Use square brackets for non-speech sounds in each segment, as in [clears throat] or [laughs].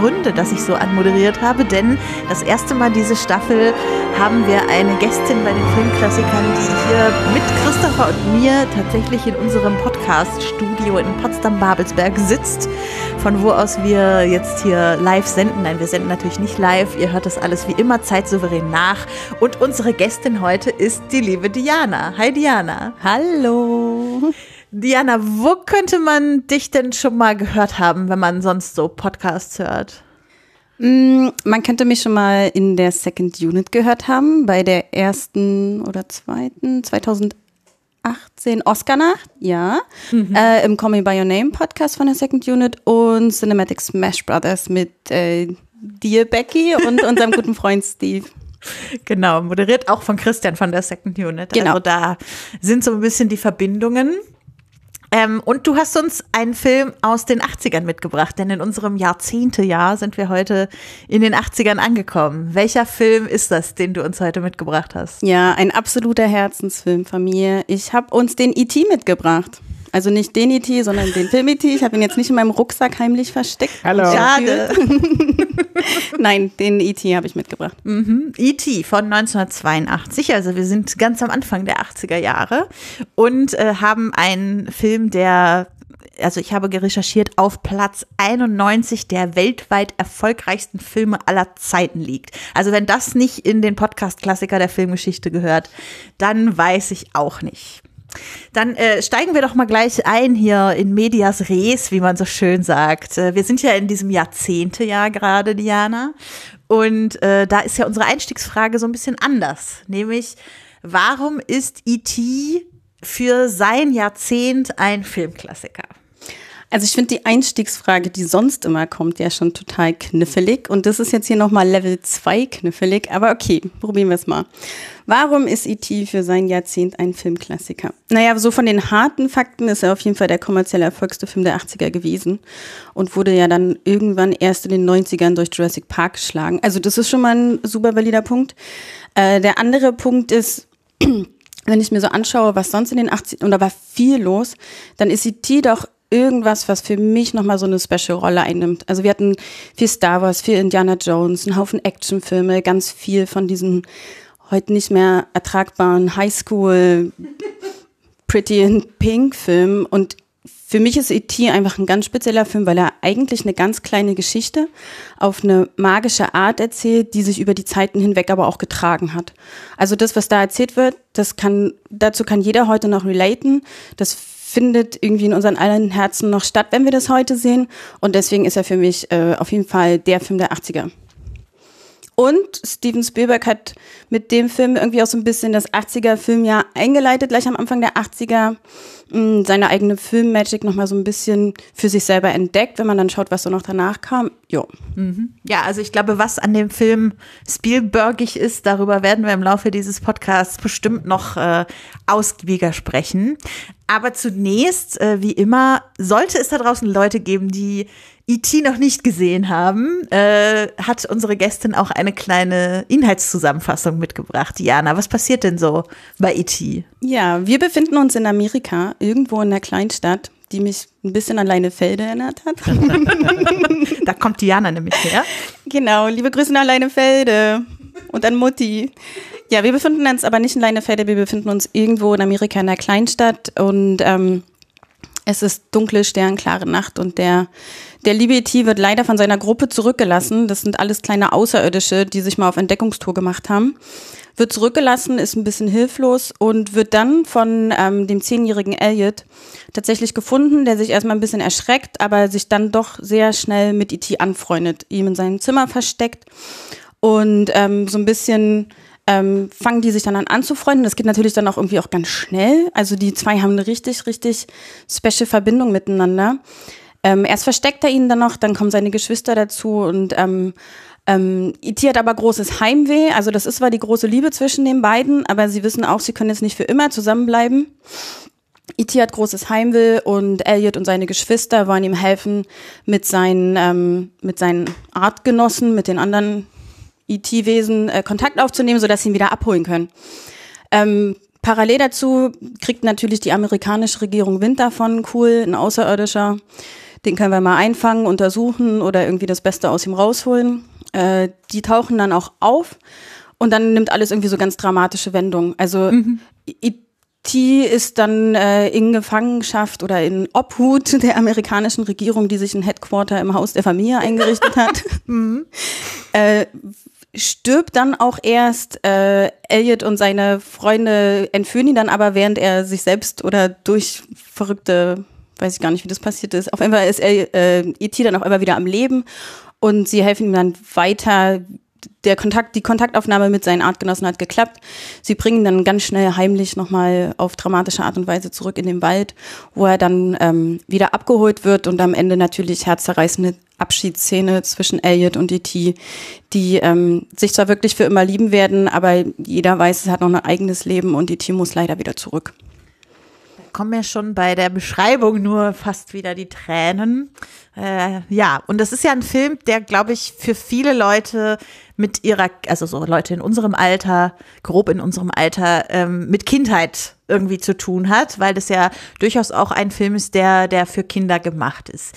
Gründe, dass ich so anmoderiert habe, denn das erste Mal diese Staffel haben wir eine Gästin bei den Filmklassikern, die hier mit Christopher und mir tatsächlich in unserem Podcast-Studio in Potsdam-Babelsberg sitzt, von wo aus wir jetzt hier live senden. Nein, wir senden natürlich nicht live, ihr hört das alles wie immer zeitsouverän nach. Und unsere Gästin heute ist die liebe Diana. Hi Diana. Hallo. Diana, wo könnte man dich denn schon mal gehört haben, wenn man sonst so Podcasts hört? Mm, Man könnte mich schon mal in der Second Unit gehört haben, bei der ersten oder zweiten, 2018 Oscar-Nacht, ja. Äh, Im Call Me By Your Name Podcast von der Second Unit und Cinematic Smash Brothers mit äh, dir, Becky, und [laughs] unserem guten Freund Steve. Genau, moderiert auch von Christian von der Second Unit. Genau. Also da sind so ein bisschen die Verbindungen. Ähm, und du hast uns einen Film aus den 80ern mitgebracht, denn in unserem Jahrzehntejahr sind wir heute in den 80ern angekommen. Welcher Film ist das, den du uns heute mitgebracht hast? Ja, ein absoluter Herzensfilm von mir. Ich habe uns den E.T. mitgebracht. Also nicht den E.T., sondern den Film E.T. Ich habe ihn jetzt nicht in meinem Rucksack heimlich versteckt. Hallo. Schade. [laughs] Nein, den E.T. habe ich mitgebracht. E.T. von 1982, also wir sind ganz am Anfang der 80er Jahre und äh, haben einen Film, der, also ich habe recherchiert, auf Platz 91 der weltweit erfolgreichsten Filme aller Zeiten liegt. Also wenn das nicht in den Podcast-Klassiker der Filmgeschichte gehört, dann weiß ich auch nicht. Dann äh, steigen wir doch mal gleich ein hier in Medias Res, wie man so schön sagt. Äh, wir sind ja in diesem Jahrzehntejahr gerade, Diana. Und äh, da ist ja unsere Einstiegsfrage so ein bisschen anders. Nämlich, warum ist E.T. für sein Jahrzehnt ein Filmklassiker? Also ich finde die Einstiegsfrage, die sonst immer kommt, ja schon total knifflig. Und das ist jetzt hier nochmal Level 2 knifflig. Aber okay, probieren wir es mal. Warum ist E.T. für sein Jahrzehnt ein Filmklassiker? Naja, so von den harten Fakten ist er auf jeden Fall der kommerziell erfolgste Film der 80er gewesen und wurde ja dann irgendwann erst in den 90ern durch Jurassic Park geschlagen. Also das ist schon mal ein super valider Punkt. Äh, der andere Punkt ist, [clears throat] wenn ich mir so anschaue, was sonst in den 80ern, und da war viel los, dann ist E.T. doch irgendwas, was für mich nochmal so eine Special-Rolle einnimmt. Also wir hatten viel Star Wars, viel Indiana Jones, einen Haufen Actionfilme, ganz viel von diesen heute nicht mehr ertragbaren Highschool Pretty in Pink Filmen und für mich ist E.T. einfach ein ganz spezieller Film, weil er eigentlich eine ganz kleine Geschichte auf eine magische Art erzählt, die sich über die Zeiten hinweg aber auch getragen hat. Also das, was da erzählt wird, das kann, dazu kann jeder heute noch relaten. Das findet irgendwie in unseren allen Herzen noch statt, wenn wir das heute sehen. Und deswegen ist er für mich äh, auf jeden Fall der Film der 80er. Und Steven Spielberg hat mit dem Film irgendwie auch so ein bisschen das 80er-Filmjahr eingeleitet, gleich am Anfang der 80er, mh, seine eigene Filmmagic nochmal so ein bisschen für sich selber entdeckt, wenn man dann schaut, was so noch danach kam. Jo. Ja, also ich glaube, was an dem Film Spielbergig ist, darüber werden wir im Laufe dieses Podcasts bestimmt noch äh, ausgiebiger sprechen. Aber zunächst, äh, wie immer, sollte es da draußen Leute geben, die E.T. noch nicht gesehen haben, äh, hat unsere Gästin auch eine kleine Inhaltszusammenfassung mitgebracht. Diana, was passiert denn so bei E E.T.? Ja, wir befinden uns in Amerika, irgendwo in einer Kleinstadt, die mich ein bisschen an Leinefelde erinnert hat. [laughs] Da kommt Diana nämlich her. Genau, liebe Grüße nach Leinefelde und an Mutti. Ja, wir befinden uns aber nicht in Leinefelde, wir befinden uns irgendwo in Amerika in einer Kleinstadt und ähm, es ist dunkle, sternklare Nacht und der, der liebe E.T. wird leider von seiner Gruppe zurückgelassen. Das sind alles kleine Außerirdische, die sich mal auf Entdeckungstour gemacht haben. Wird zurückgelassen, ist ein bisschen hilflos und wird dann von ähm, dem zehnjährigen Elliot tatsächlich gefunden, der sich erstmal ein bisschen erschreckt, aber sich dann doch sehr schnell mit E.T. anfreundet, ihm in seinem Zimmer versteckt und ähm, so ein bisschen ähm, fangen die sich dann an anzufreunden. Das geht natürlich dann auch irgendwie auch ganz schnell. Also die zwei haben eine richtig, richtig special Verbindung miteinander. Ähm, erst versteckt er ihn dann noch, dann kommen seine Geschwister dazu und ähm, ähm, E.T. hat aber großes Heimweh. Also das ist zwar die große Liebe zwischen den beiden, aber sie wissen auch, sie können jetzt nicht für immer zusammenbleiben. E.T. hat großes Heimweh und Elliot und seine Geschwister wollen ihm helfen mit seinen, ähm, mit seinen Artgenossen, mit den anderen IT-Wesen äh, Kontakt aufzunehmen, sodass sie ihn wieder abholen können. Ähm, parallel dazu kriegt natürlich die amerikanische Regierung Wind davon, cool, ein Außerirdischer, den können wir mal einfangen, untersuchen oder irgendwie das Beste aus ihm rausholen. Äh, die tauchen dann auch auf und dann nimmt alles irgendwie so ganz dramatische Wendungen. Also mhm. IT ist dann äh, in Gefangenschaft oder in Obhut der amerikanischen Regierung, die sich ein Headquarter im Haus der Familie eingerichtet hat. [laughs] mhm. äh, stirbt dann auch erst. Äh, Elliot und seine Freunde entführen ihn dann aber, während er sich selbst oder durch verrückte, weiß ich gar nicht, wie das passiert ist. Auf einmal ist er, äh, E.T. dann auch immer wieder am Leben und sie helfen ihm dann weiter. Der Kontakt, die Kontaktaufnahme mit seinen Artgenossen hat geklappt. Sie bringen dann ganz schnell heimlich nochmal auf dramatische Art und Weise zurück in den Wald, wo er dann ähm, wieder abgeholt wird und am Ende natürlich herzzerreißende Abschiedsszene zwischen Elliot und E.T., die ähm, sich zwar wirklich für immer lieben werden, aber jeder weiß, es hat noch ein eigenes Leben und E.T. muss leider wieder zurück kommen mir schon bei der Beschreibung nur fast wieder die Tränen. Äh, ja, und das ist ja ein Film, der, glaube ich, für viele Leute mit ihrer, also so Leute in unserem Alter, grob in unserem Alter, ähm, mit Kindheit irgendwie zu tun hat, weil das ja durchaus auch ein Film ist, der, der für Kinder gemacht ist.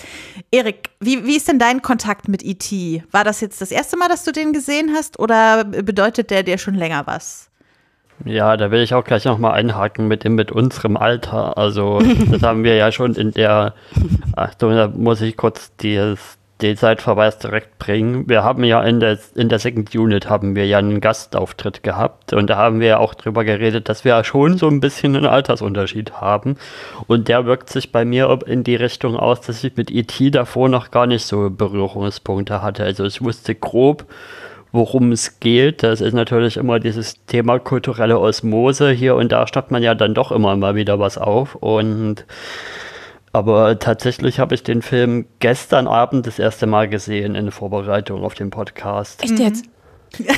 Erik, wie, wie ist denn dein Kontakt mit E.T.? War das jetzt das erste Mal, dass du den gesehen hast oder bedeutet der dir schon länger was? Ja, da will ich auch gleich nochmal einhaken mit dem mit unserem Alter. Also, [laughs] das haben wir ja schon in der, Achtung, da muss ich kurz dieses, den Zeitverweis direkt bringen. Wir haben ja in der, in der Second Unit haben wir ja einen Gastauftritt gehabt und da haben wir ja auch drüber geredet, dass wir ja schon so ein bisschen einen Altersunterschied haben. Und der wirkt sich bei mir in die Richtung aus, dass ich mit E.T. davor noch gar nicht so Berührungspunkte hatte. Also ich wusste grob, worum es geht. Das ist natürlich immer dieses Thema kulturelle Osmose. Hier und da stoppt man ja dann doch immer mal wieder was auf. Und aber tatsächlich habe ich den Film gestern Abend das erste Mal gesehen in Vorbereitung auf den Podcast. Echt jetzt?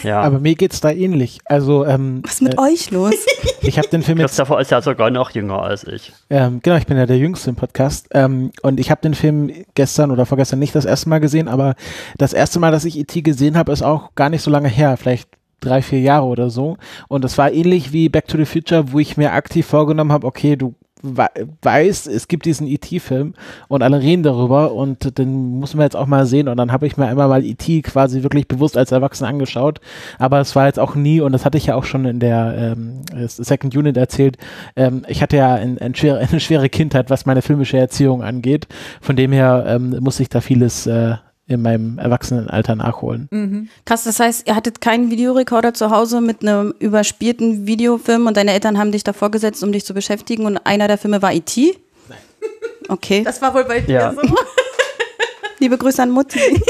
Ja. [laughs] Aber mir geht es da ähnlich. Also, ähm, Was ist mit äh, euch los? [laughs] Ich habe den Film jetzt. Christopher ist ja sogar noch jünger als ich. Ähm, genau, ich bin ja der Jüngste im Podcast. Ähm, und ich habe den Film gestern oder vorgestern nicht das erste Mal gesehen, aber das erste Mal, dass ich E.T. gesehen habe, ist auch gar nicht so lange her. Vielleicht drei, vier Jahre oder so. Und das war ähnlich wie Back to the Future, wo ich mir aktiv vorgenommen habe, okay, du weiß, es gibt diesen E.T.-Film und alle reden darüber und den muss man jetzt auch mal sehen und dann habe ich mir einmal mal E.T. quasi wirklich bewusst als Erwachsener angeschaut, aber es war jetzt auch nie und das hatte ich ja auch schon in der ähm, Second Unit erzählt, ähm, ich hatte ja ein, ein schwere, [laughs] eine schwere Kindheit, was meine filmische Erziehung angeht, von dem her ähm, muss ich da vieles äh, in meinem Erwachsenenalter nachholen. Mhm. Krass, das heißt, ihr hattet keinen Videorekorder zu Hause mit einem überspielten Videofilm und deine Eltern haben dich davor gesetzt, um dich zu beschäftigen und einer der Filme war E.T.? Nein. Okay. Das war wohl bei dir ja. so. [laughs] Liebe Grüße an Mutti. [laughs]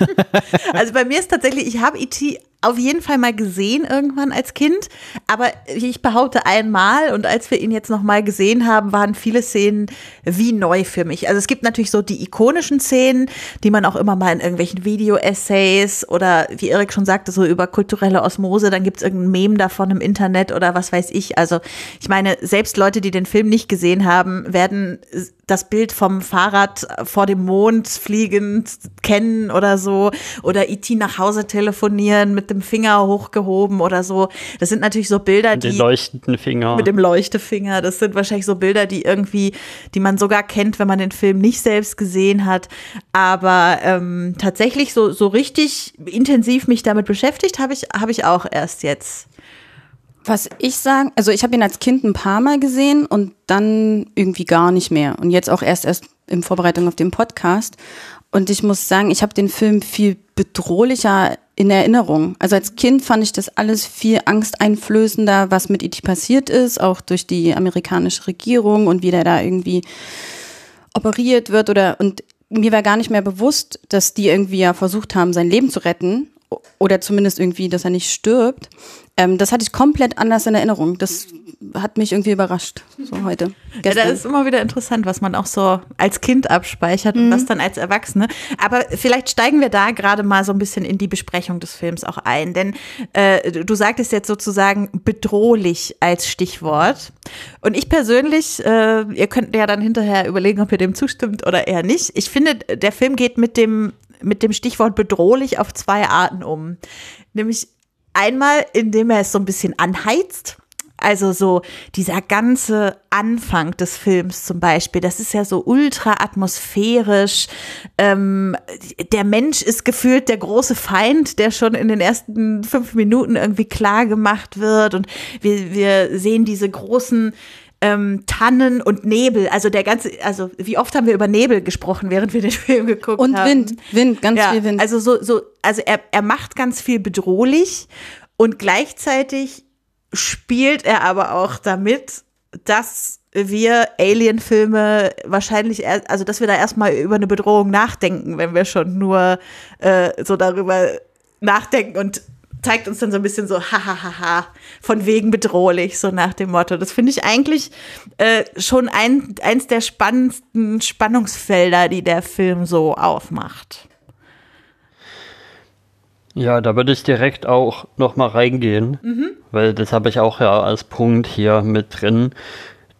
[laughs] also bei mir ist tatsächlich, ich habe E.T auf jeden Fall mal gesehen irgendwann als Kind, aber ich behaupte einmal und als wir ihn jetzt noch mal gesehen haben, waren viele Szenen wie neu für mich. Also es gibt natürlich so die ikonischen Szenen, die man auch immer mal in irgendwelchen Video-Essays oder wie Erik schon sagte, so über kulturelle Osmose, dann gibt es irgendein Meme davon im Internet oder was weiß ich. Also ich meine, selbst Leute, die den Film nicht gesehen haben, werden das Bild vom Fahrrad vor dem Mond fliegend kennen oder so oder IT e nach Hause telefonieren mit dem Finger hochgehoben oder so. Das sind natürlich so Bilder, die. Mit dem leuchtenden Finger. Mit dem Leuchtefinger. Das sind wahrscheinlich so Bilder, die irgendwie, die man sogar kennt, wenn man den Film nicht selbst gesehen hat. Aber ähm, tatsächlich so, so richtig intensiv mich damit beschäftigt habe ich, habe ich auch erst jetzt. Was ich sagen, also ich habe ihn als Kind ein paar Mal gesehen und dann irgendwie gar nicht mehr. Und jetzt auch erst erst in Vorbereitung auf den Podcast. Und ich muss sagen, ich habe den Film viel bedrohlicher in Erinnerung. Also als Kind fand ich das alles viel angsteinflößender, was mit E.T. passiert ist, auch durch die amerikanische Regierung und wie der da irgendwie operiert wird oder und mir war gar nicht mehr bewusst, dass die irgendwie ja versucht haben, sein Leben zu retten oder zumindest irgendwie, dass er nicht stirbt. Ähm, das hatte ich komplett anders in Erinnerung. Das hat mich irgendwie überrascht, so heute. Gestern. Ja, das ist immer wieder interessant, was man auch so als Kind abspeichert mhm. und was dann als Erwachsene. Aber vielleicht steigen wir da gerade mal so ein bisschen in die Besprechung des Films auch ein. Denn äh, du sagtest jetzt sozusagen bedrohlich als Stichwort. Und ich persönlich, äh, ihr könnt ja dann hinterher überlegen, ob ihr dem zustimmt oder eher nicht. Ich finde, der Film geht mit dem mit dem Stichwort bedrohlich auf zwei Arten um. Nämlich einmal, indem er es so ein bisschen anheizt. Also so dieser ganze Anfang des Films zum Beispiel, das ist ja so ultra atmosphärisch. Ähm, der Mensch ist gefühlt der große Feind, der schon in den ersten fünf Minuten irgendwie klar gemacht wird. Und wir, wir sehen diese großen ähm, Tannen und Nebel. Also der ganze, also wie oft haben wir über Nebel gesprochen, während wir den [laughs] Film geguckt Und haben. Wind, Wind, ganz ja, viel Wind. Also so, so, also er, er macht ganz viel bedrohlich und gleichzeitig spielt er aber auch damit, dass wir Alien-Filme wahrscheinlich, also dass wir da erstmal über eine Bedrohung nachdenken, wenn wir schon nur äh, so darüber nachdenken und zeigt uns dann so ein bisschen so, hahaha, von wegen bedrohlich, so nach dem Motto. Das finde ich eigentlich äh, schon ein, eins der spannendsten Spannungsfelder, die der Film so aufmacht. Ja, da würde ich direkt auch noch mal reingehen, weil das habe ich auch ja als Punkt hier mit drin,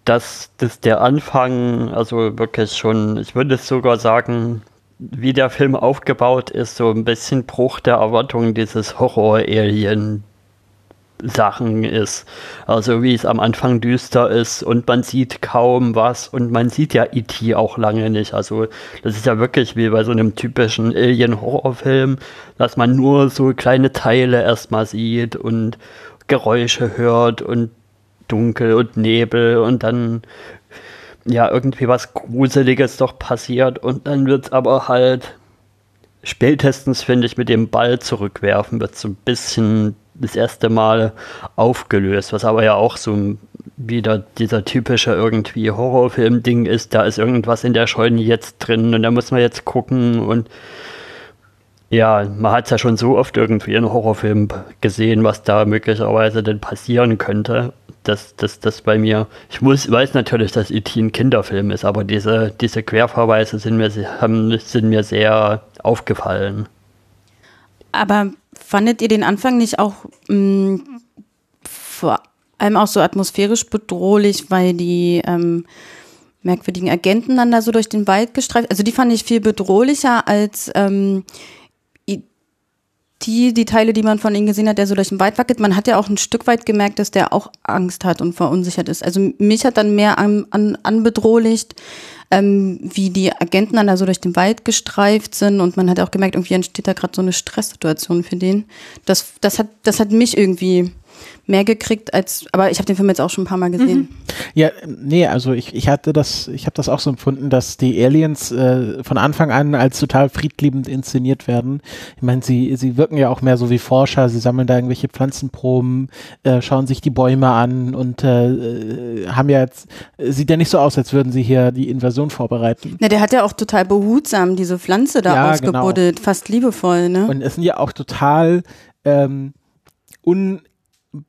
dass das der Anfang, also wirklich schon, ich würde es sogar sagen, wie der Film aufgebaut ist, so ein bisschen Bruch der Erwartungen dieses Horror-Alien Sachen ist. Also wie es am Anfang düster ist und man sieht kaum was und man sieht ja E.T. auch lange nicht. Also das ist ja wirklich wie bei so einem typischen Alien-Horrorfilm, dass man nur so kleine Teile erstmal sieht und Geräusche hört und dunkel und Nebel und dann ja irgendwie was Gruseliges doch passiert und dann wird es aber halt spätestens, finde ich, mit dem Ball zurückwerfen, wird so ein bisschen das erste Mal aufgelöst, was aber ja auch so wieder dieser typische irgendwie Horrorfilm-Ding ist, da ist irgendwas in der Scheune jetzt drin und da muss man jetzt gucken und ja, man hat es ja schon so oft irgendwie in Horrorfilmen gesehen, was da möglicherweise denn passieren könnte. Das, das, das bei mir. Ich muss, weiß natürlich, dass E.T. ein Kinderfilm ist, aber diese, diese Querverweise sind mir, haben, sind mir sehr aufgefallen. Aber fandet ihr den Anfang nicht auch mh, vor allem auch so atmosphärisch bedrohlich, weil die ähm, merkwürdigen Agenten dann da so durch den Wald gestreift? Also die fand ich viel bedrohlicher als ähm, die, die Teile, die man von ihnen gesehen hat, der so durch den Wald wackelt. Man hat ja auch ein Stück weit gemerkt, dass der auch Angst hat und verunsichert ist. Also mich hat dann mehr an, an, anbedrohlicht, ähm, wie die Agenten dann da so durch den Wald gestreift sind und man hat auch gemerkt, irgendwie entsteht da gerade so eine Stresssituation für den. Das, das hat, das hat mich irgendwie mehr gekriegt als, aber ich habe den Film jetzt auch schon ein paar Mal gesehen. Mhm. Ja, nee, also ich, ich hatte das, ich habe das auch so empfunden, dass die Aliens äh, von Anfang an als total friedliebend inszeniert werden. Ich meine, sie, sie wirken ja auch mehr so wie Forscher, sie sammeln da irgendwelche Pflanzenproben, äh, schauen sich die Bäume an und äh, haben ja jetzt, sieht ja nicht so aus, als würden sie hier die Invasion vorbereiten. Na, der hat ja auch total behutsam diese Pflanze da ja, ausgebuddelt, genau. fast liebevoll, ne? Und es sind ja auch total ähm, un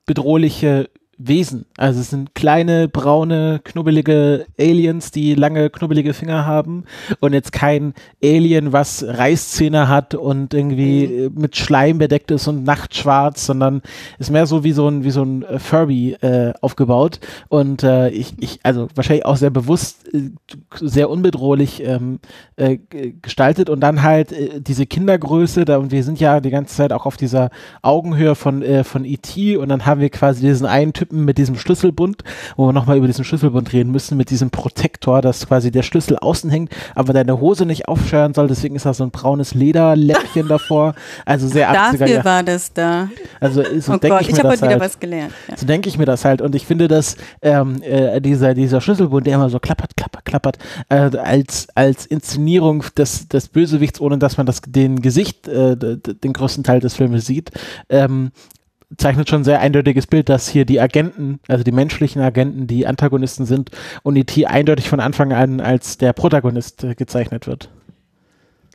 bedrohliche Wesen. Also es sind kleine, braune, knubbelige Aliens, die lange, knubbelige Finger haben und jetzt kein Alien, was Reißzähne hat und irgendwie mhm. mit Schleim bedeckt ist und nachtschwarz, sondern ist mehr so wie so ein, wie so ein äh, Furby äh, aufgebaut und äh, ich, ich, also wahrscheinlich auch sehr bewusst, äh, sehr unbedrohlich ähm, äh, gestaltet und dann halt äh, diese Kindergröße, da und wir sind ja die ganze Zeit auch auf dieser Augenhöhe von, von E.T. und dann haben wir quasi diesen einen Typ Typen mit diesem Schlüsselbund, wo wir nochmal über diesen Schlüsselbund reden müssen, mit diesem Protektor, dass quasi der Schlüssel außen hängt, aber deine Hose nicht aufscheuern soll, deswegen ist da so ein braunes Lederläppchen [laughs] davor. Also sehr 80er. Dafür ja. war das da. Also so oh denke ich, ich mir das halt. wieder was gelernt. Ja. So denke ich mir das halt und ich finde, dass ähm, äh, dieser, dieser Schlüsselbund, der immer so klappert, klappert, klappert, äh, als, als Inszenierung des, des Bösewichts, ohne dass man das, den Gesicht, äh, den größten Teil des Filmes sieht, ähm, zeichnet schon ein sehr eindeutiges Bild, dass hier die Agenten, also die menschlichen Agenten, die Antagonisten sind und E.T. eindeutig von Anfang an als der Protagonist äh, gezeichnet wird.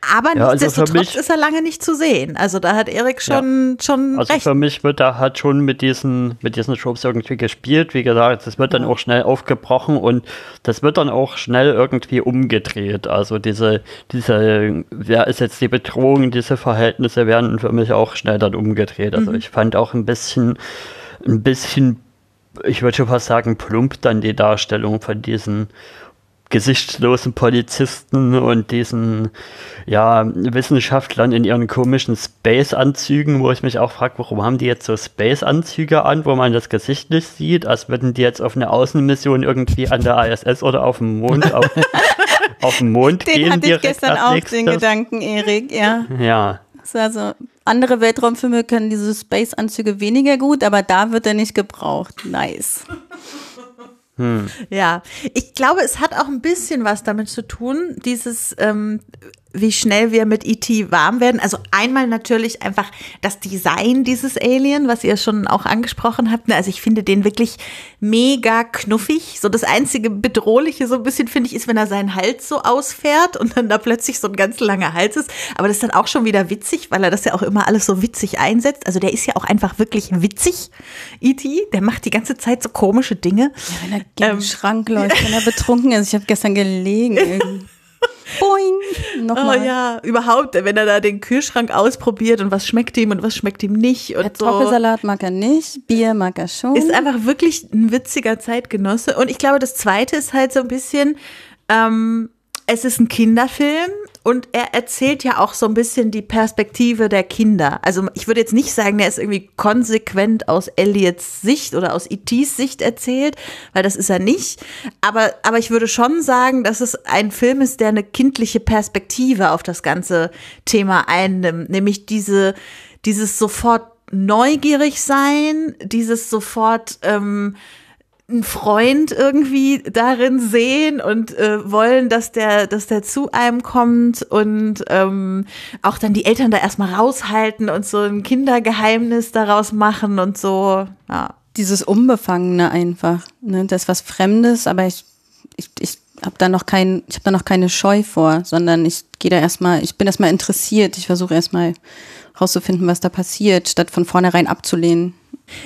Aber ja, also nichtsdestotrotz ist er lange nicht zu sehen. Also da hat Erik schon, ja. schon also recht. für mich wird da halt schon mit diesen, mit diesen Tropes irgendwie gespielt. Wie gesagt, das wird dann auch schnell aufgebrochen und das wird dann auch schnell irgendwie umgedreht. Also diese, diese, wer ist jetzt die Bedrohung, diese Verhältnisse werden für mich auch schnell dann umgedreht. Also mhm. ich fand auch ein bisschen, ein bisschen, ich würde schon fast sagen, plump dann die Darstellung von diesen gesichtslosen Polizisten und diesen ja, Wissenschaftlern in ihren komischen Space-Anzügen, wo ich mich auch frage, warum haben die jetzt so Space-Anzüge an, wo man das Gesicht nicht sieht, als würden die jetzt auf eine Außenmission irgendwie an der ISS oder auf dem Mond auf, [laughs] auf den Mond Den gehen. hatte ich gestern auch, nächstes. den Gedanken, Erik, ja. Ja, Also andere Weltraumfilme können diese Space-Anzüge weniger gut, aber da wird er nicht gebraucht. Nice. Ja, ich glaube, es hat auch ein bisschen was damit zu tun, dieses, ähm, wie schnell wir mit E.T. warm werden. Also einmal natürlich einfach das Design dieses Alien, was ihr schon auch angesprochen habt. ne? Also ich finde den wirklich mega knuffig. So das einzige Bedrohliche so ein bisschen finde ich ist, wenn er seinen Hals so ausfährt und dann da plötzlich so ein ganz langer Hals ist. Aber das ist dann auch schon wieder witzig, weil er das ja auch immer alles so witzig einsetzt. Also der ist ja auch einfach wirklich witzig, E.T. Der macht die ganze Zeit so komische Dinge. Wenn er gegen den Schrank läuft, wenn er betrunken ist. Ich habe gestern gelegen. [laughs] irgendwie. [laughs] Boing. Oh Nochmal. ja, überhaupt, wenn er da den Kühlschrank ausprobiert und was schmeckt ihm und was schmeckt ihm nicht und so. Kartoffelsalat mag er nicht, Bier mag er schon. Ist einfach wirklich ein witziger Zeitgenosse. Und ich glaube, das zweite ist halt so ein bisschen, ähm, es ist ein Kinderfilm und er erzählt ja auch so ein bisschen die Perspektive der Kinder. Also ich würde jetzt nicht sagen, der ist irgendwie konsequent aus Elliots Sicht oder aus E.T.s Sicht erzählt, weil das ist er nicht. Aber, aber ich würde schon sagen, dass es ein Film ist, der eine kindliche Perspektive auf das ganze Thema einnimmt. Nämlich diese, dieses sofort neugierig sein, dieses sofort ähm, einen Freund irgendwie darin sehen und äh, wollen, dass der, dass der zu einem kommt und ähm, auch dann die Eltern da erstmal raushalten und so ein Kindergeheimnis daraus machen und so. Ja. Dieses Unbefangene einfach. Ne? Das ist was Fremdes, aber ich, ich, ich habe da noch kein, ich habe da noch keine Scheu vor, sondern ich gehe da erstmal, ich bin erstmal interessiert. Ich versuche erstmal rauszufinden, was da passiert, statt von vornherein abzulehnen.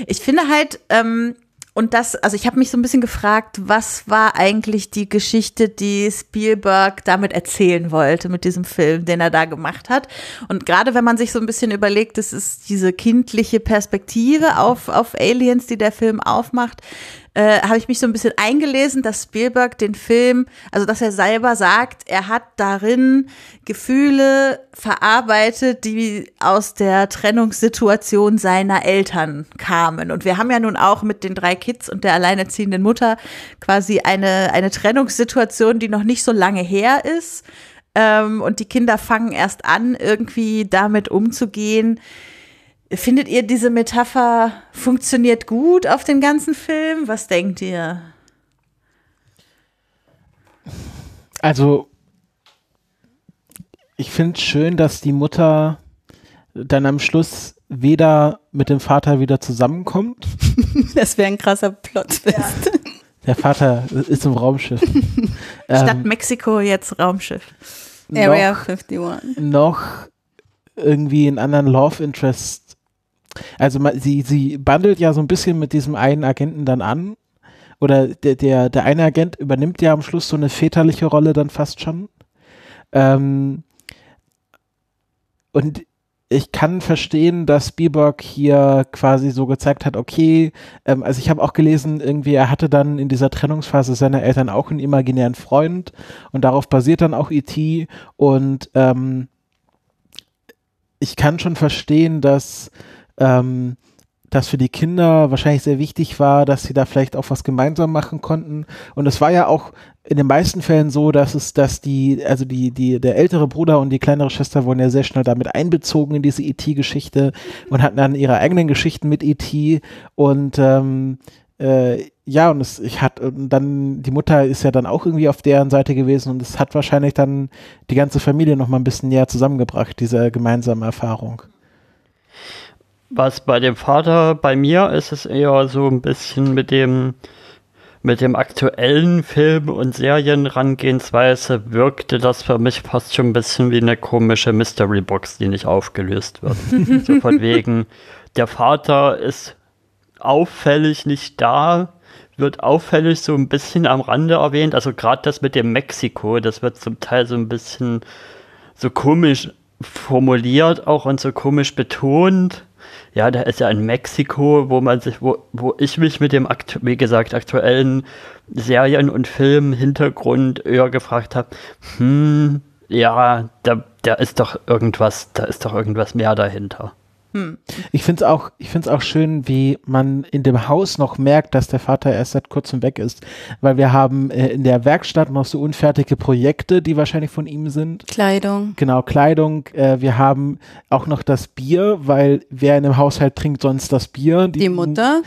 Ich finde halt, ähm, und das, also ich habe mich so ein bisschen gefragt, was war eigentlich die Geschichte, die Spielberg damit erzählen wollte mit diesem Film, den er da gemacht hat. Und gerade wenn man sich so ein bisschen überlegt, das ist diese kindliche Perspektive auf, auf Aliens, die der Film aufmacht, äh, habe ich mich so ein bisschen eingelesen, dass Spielberg den Film, also dass er selber sagt, er hat darin Gefühle verarbeitet, die aus der Trennungssituation seiner Eltern kamen. Und wir haben ja nun auch mit den drei Kids und der alleinerziehenden Mutter quasi eine, eine Trennungssituation, die noch nicht so lange her ist. Ähm, und die Kinder fangen erst an, irgendwie damit umzugehen. Findet ihr diese Metapher funktioniert gut auf den ganzen Film? Was denkt ihr? Also, ich finde es schön, dass die Mutter dann am Schluss weder mit dem Vater wieder zusammenkommt. [laughs] Das wäre ein krasser Plot-Twist. Der Vater ist im Raumschiff. [laughs] Statt Ähm, Mexiko jetzt Raumschiff. Area noch, 51. noch irgendwie einen anderen Love Interest. Also sie, sie bandelt ja so ein bisschen mit diesem einen Agenten dann an. Oder der, der, der eine Agent übernimmt ja am Schluss so eine väterliche Rolle dann fast schon. Ähm, und ich kann verstehen, dass Spielberg hier quasi so gezeigt hat, okay, ähm, also ich habe auch gelesen, irgendwie er hatte dann in dieser Trennungsphase seiner Eltern auch einen imaginären Freund und darauf basiert dann auch E.T. und ähm, ich kann schon verstehen, dass ähm, das für die Kinder wahrscheinlich sehr wichtig war, dass sie da vielleicht auch was gemeinsam machen konnten. Und es war ja auch in den meisten Fällen so, dass es, dass die, also die, die, der ältere Bruder und die kleinere Schwester wurden ja sehr schnell damit einbezogen in diese E.T.-Geschichte und hatten dann ihre eigenen Geschichten mit E.T. Und ähm, äh, ja, und es, ich hat, dann, die Mutter ist ja dann auch irgendwie auf deren Seite gewesen und es hat wahrscheinlich dann die ganze Familie noch mal ein bisschen näher zusammengebracht, diese gemeinsame Erfahrung. Was bei dem Vater, bei mir ist es eher so ein bisschen mit dem, mit dem aktuellen Film- und Serienrangehensweise wirkte das für mich fast schon ein bisschen wie eine komische Mystery-Box, die nicht aufgelöst wird. [laughs] so von wegen, der Vater ist auffällig nicht da, wird auffällig so ein bisschen am Rande erwähnt. Also gerade das mit dem Mexiko, das wird zum Teil so ein bisschen so komisch formuliert auch und so komisch betont. Ja, der ist ja in Mexiko, wo man sich, wo, wo ich mich mit dem, wie gesagt, aktuellen Serien- und Film-Hintergrund eher gefragt habe, hm, ja, da, da ist doch irgendwas, da ist doch irgendwas mehr dahinter. Hm. Ich finde es auch, ich finde es auch schön, wie man in dem Haus noch merkt, dass der Vater erst seit kurzem weg ist, weil wir haben äh, in der Werkstatt noch so unfertige Projekte, die wahrscheinlich von ihm sind. Kleidung. Genau, Kleidung. Äh, wir haben auch noch das Bier, weil wer in einem Haushalt trinkt sonst das Bier. Die, die Mutter.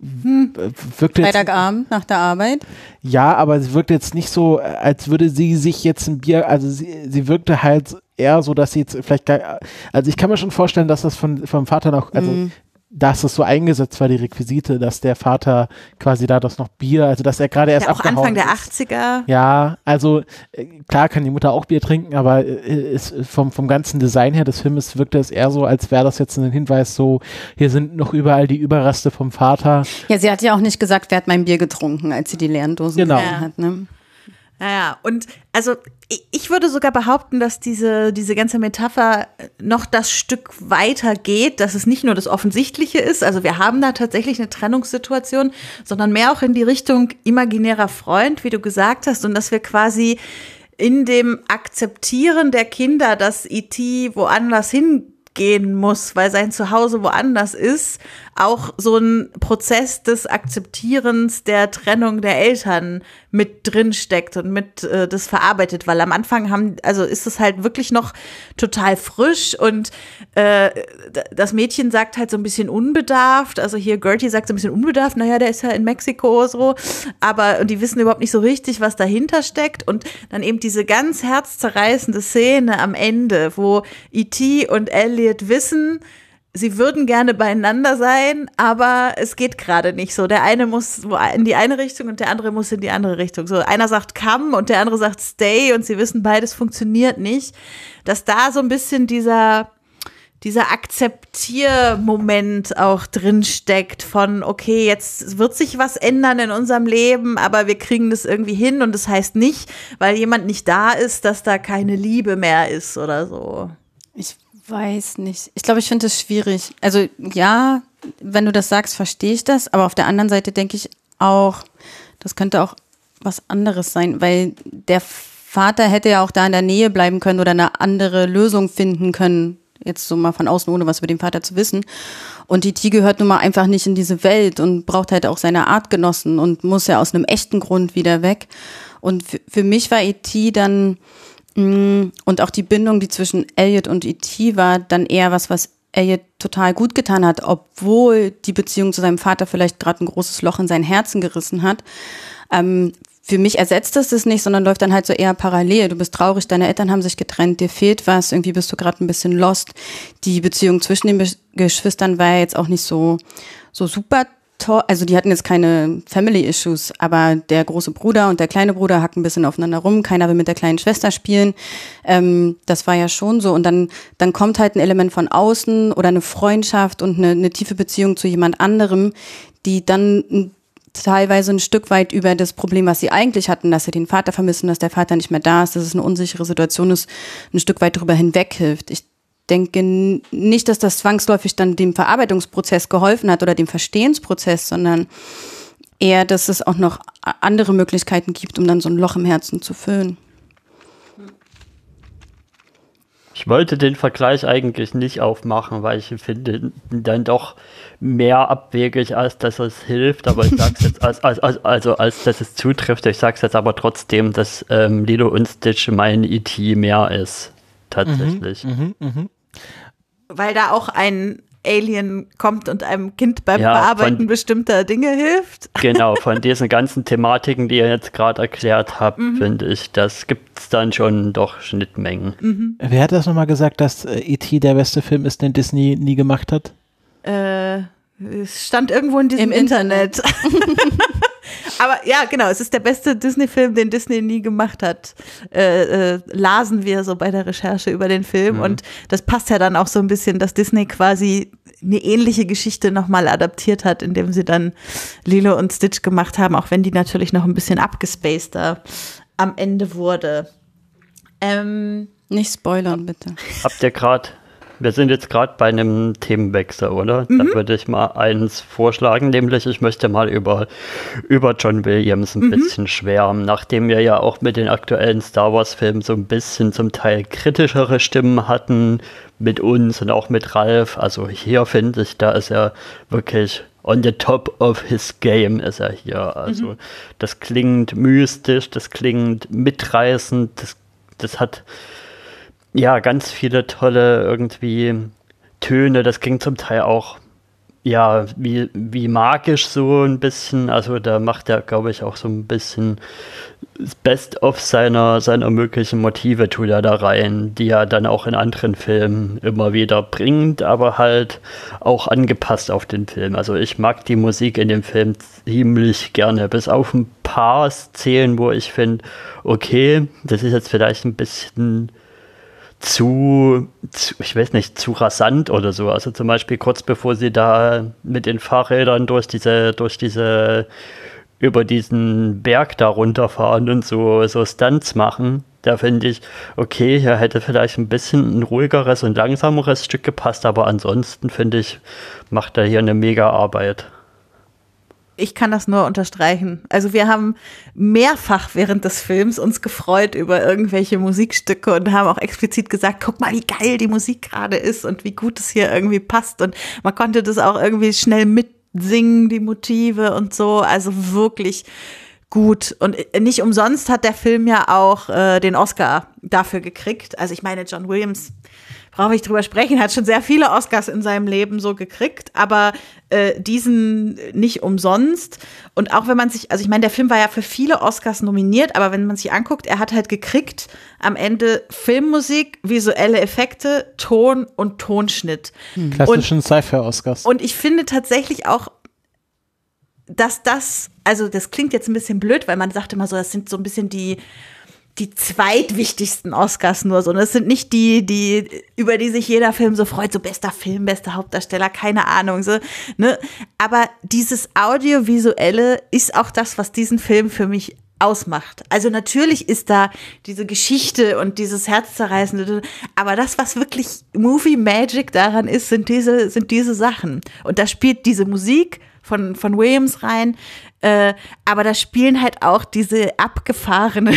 Hm. Wirkt Freitagabend nach der Arbeit. Ja, aber sie wirkt jetzt nicht so, als würde sie sich jetzt ein Bier, also sie, sie wirkte halt eher so, dass sie jetzt vielleicht gar, also ich kann mir schon vorstellen, dass das von, vom Vater noch, also mhm dass es so eingesetzt war, die Requisite, dass der Vater quasi da das noch Bier, also dass er gerade erst ja, auch Anfang der 80er. Ja, also äh, klar kann die Mutter auch Bier trinken, aber äh, ist vom, vom ganzen Design her des Filmes wirkte es eher so, als wäre das jetzt ein Hinweis so, hier sind noch überall die Überreste vom Vater. Ja, sie hat ja auch nicht gesagt, wer hat mein Bier getrunken, als sie die leeren Dosen genau. hat, ne? Naja, und also ich würde sogar behaupten, dass diese, diese ganze Metapher noch das Stück weiter geht, dass es nicht nur das Offensichtliche ist, also wir haben da tatsächlich eine Trennungssituation, sondern mehr auch in die Richtung imaginärer Freund, wie du gesagt hast, und dass wir quasi in dem Akzeptieren der Kinder, dass IT e woanders hingehen muss, weil sein Zuhause woanders ist, auch so ein Prozess des Akzeptierens der Trennung der Eltern mit drin steckt und mit äh, das verarbeitet, weil am Anfang haben, also ist es halt wirklich noch total frisch und äh, das Mädchen sagt halt so ein bisschen unbedarft, also hier Gertie sagt so ein bisschen unbedarft, naja, der ist ja in Mexiko so, aber und die wissen überhaupt nicht so richtig, was dahinter steckt. Und dann eben diese ganz herzzerreißende Szene am Ende, wo E.T. und Elliot wissen, sie würden gerne beieinander sein, aber es geht gerade nicht so. Der eine muss in die eine Richtung und der andere muss in die andere Richtung. So einer sagt come und der andere sagt stay und sie wissen beides funktioniert nicht. Dass da so ein bisschen dieser dieser Akzeptiermoment auch drin steckt von okay, jetzt wird sich was ändern in unserem Leben, aber wir kriegen das irgendwie hin und das heißt nicht, weil jemand nicht da ist, dass da keine Liebe mehr ist oder so. Ich weiß nicht. Ich glaube, ich finde es schwierig. Also ja, wenn du das sagst, verstehe ich das, aber auf der anderen Seite denke ich auch, das könnte auch was anderes sein, weil der Vater hätte ja auch da in der Nähe bleiben können oder eine andere Lösung finden können. Jetzt so mal von außen, ohne was über den Vater zu wissen. Und die T gehört nun mal einfach nicht in diese Welt und braucht halt auch seine Artgenossen und muss ja aus einem echten Grund wieder weg. Und für, für mich war E.T. dann und auch die Bindung, die zwischen Elliot und E.T. war, dann eher was, was Elliot total gut getan hat, obwohl die Beziehung zu seinem Vater vielleicht gerade ein großes Loch in sein Herzen gerissen hat. Ähm, für mich ersetzt es das nicht, sondern läuft dann halt so eher parallel. Du bist traurig, deine Eltern haben sich getrennt, dir fehlt was, irgendwie bist du gerade ein bisschen lost. Die Beziehung zwischen den Geschwistern war jetzt auch nicht so, so super also die hatten jetzt keine Family Issues, aber der große Bruder und der kleine Bruder hacken ein bisschen aufeinander rum, keiner will mit der kleinen Schwester spielen. Ähm, das war ja schon so. Und dann, dann kommt halt ein Element von außen oder eine Freundschaft und eine, eine tiefe Beziehung zu jemand anderem, die dann teilweise ein Stück weit über das Problem, was sie eigentlich hatten, dass sie den Vater vermissen, dass der Vater nicht mehr da ist, dass es eine unsichere Situation ist, ein Stück weit darüber hinweg hilft. Ich denke nicht, dass das zwangsläufig dann dem Verarbeitungsprozess geholfen hat oder dem Verstehensprozess, sondern eher, dass es auch noch andere Möglichkeiten gibt, um dann so ein Loch im Herzen zu füllen. Ich wollte den Vergleich eigentlich nicht aufmachen, weil ich finde dann doch mehr abwegig, als dass es hilft. Aber ich sage es jetzt, als, als, als, also als dass es zutrifft. Ich sage es jetzt aber trotzdem, dass ähm, Lilo und Stitch mein E.T. mehr ist. Tatsächlich. Mhm, mh, mh. Weil da auch ein Alien kommt und einem Kind beim ja, Bearbeiten von, bestimmter Dinge hilft. [laughs] Genau, von diesen ganzen Thematiken, die ihr jetzt gerade erklärt habt, mhm. finde ich, das gibt es dann schon doch Schnittmengen. Mhm. Wer hat das nochmal gesagt, dass äh, E.T. der beste Film ist, den Disney nie gemacht hat? Äh, es stand irgendwo in diesem Im Internet. Internet. [laughs] Aber ja, genau, es ist der beste Disney-Film, den Disney nie gemacht hat. Äh, äh, lasen wir so bei der Recherche über den Film. Mhm. Und das passt ja dann auch so ein bisschen, dass Disney quasi eine ähnliche Geschichte nochmal adaptiert hat, indem sie dann Lilo und Stitch gemacht haben, auch wenn die natürlich noch ein bisschen abgespaceder am Ende wurde. Ähm, Nicht spoilern, bitte. Habt ihr gerade wir sind jetzt gerade bei einem Themenwechsel, oder? Mhm. Da würde ich mal eins vorschlagen, nämlich ich möchte mal über, über John Williams ein mhm. bisschen schwärmen, nachdem wir ja auch mit den aktuellen Star Wars-Filmen so ein bisschen zum Teil kritischere Stimmen hatten mit uns und auch mit Ralf. Also hier finde ich, da ist er wirklich on the top of his game ist er hier. Also mhm. das klingt mystisch, das klingt mitreißend, das, das hat ja, ganz viele tolle irgendwie Töne. Das klingt zum Teil auch ja, wie, wie magisch so ein bisschen. Also da macht er, glaube ich, auch so ein bisschen das Best of seiner, seiner möglichen Motive tut er da rein, die er dann auch in anderen Filmen immer wieder bringt, aber halt auch angepasst auf den Film. Also ich mag die Musik in dem Film ziemlich gerne, bis auf ein paar Szenen, wo ich finde, okay, das ist jetzt vielleicht ein bisschen zu, zu, ich weiß nicht, zu rasant oder so. Also zum Beispiel kurz bevor sie da mit den Fahrrädern durch diese, durch diese, über diesen Berg da runterfahren und so, so Stunts machen, da finde ich, okay, hier hätte vielleicht ein bisschen ein ruhigeres und langsameres Stück gepasst, aber ansonsten finde ich, macht er hier eine mega Arbeit ich kann das nur unterstreichen. Also wir haben mehrfach während des Films uns gefreut über irgendwelche Musikstücke und haben auch explizit gesagt, guck mal, wie geil die Musik gerade ist und wie gut es hier irgendwie passt. Und man konnte das auch irgendwie schnell mitsingen, die Motive und so. Also wirklich gut. Und nicht umsonst hat der Film ja auch äh, den Oscar dafür gekriegt. Also ich meine, John Williams brauche ich drüber sprechen, hat schon sehr viele Oscars in seinem Leben so gekriegt, aber äh, diesen nicht umsonst. Und auch wenn man sich, also ich meine, der Film war ja für viele Oscars nominiert, aber wenn man sich anguckt, er hat halt gekriegt am Ende Filmmusik, visuelle Effekte, Ton und Tonschnitt. Hm. Klassischen Sci-Fi-Oscars. Und ich finde tatsächlich auch, dass das, also das klingt jetzt ein bisschen blöd, weil man sagt immer so, das sind so ein bisschen die die zweitwichtigsten Oscars nur so. Und das sind nicht die, die, über die sich jeder Film so freut, so bester Film, bester Hauptdarsteller, keine Ahnung, so, ne? Aber dieses Audiovisuelle ist auch das, was diesen Film für mich ausmacht. Also natürlich ist da diese Geschichte und dieses Herzzerreißende, aber das, was wirklich Movie Magic daran ist, sind diese, sind diese Sachen. Und da spielt diese Musik von, von Williams rein, äh, aber da spielen halt auch diese abgefahrenen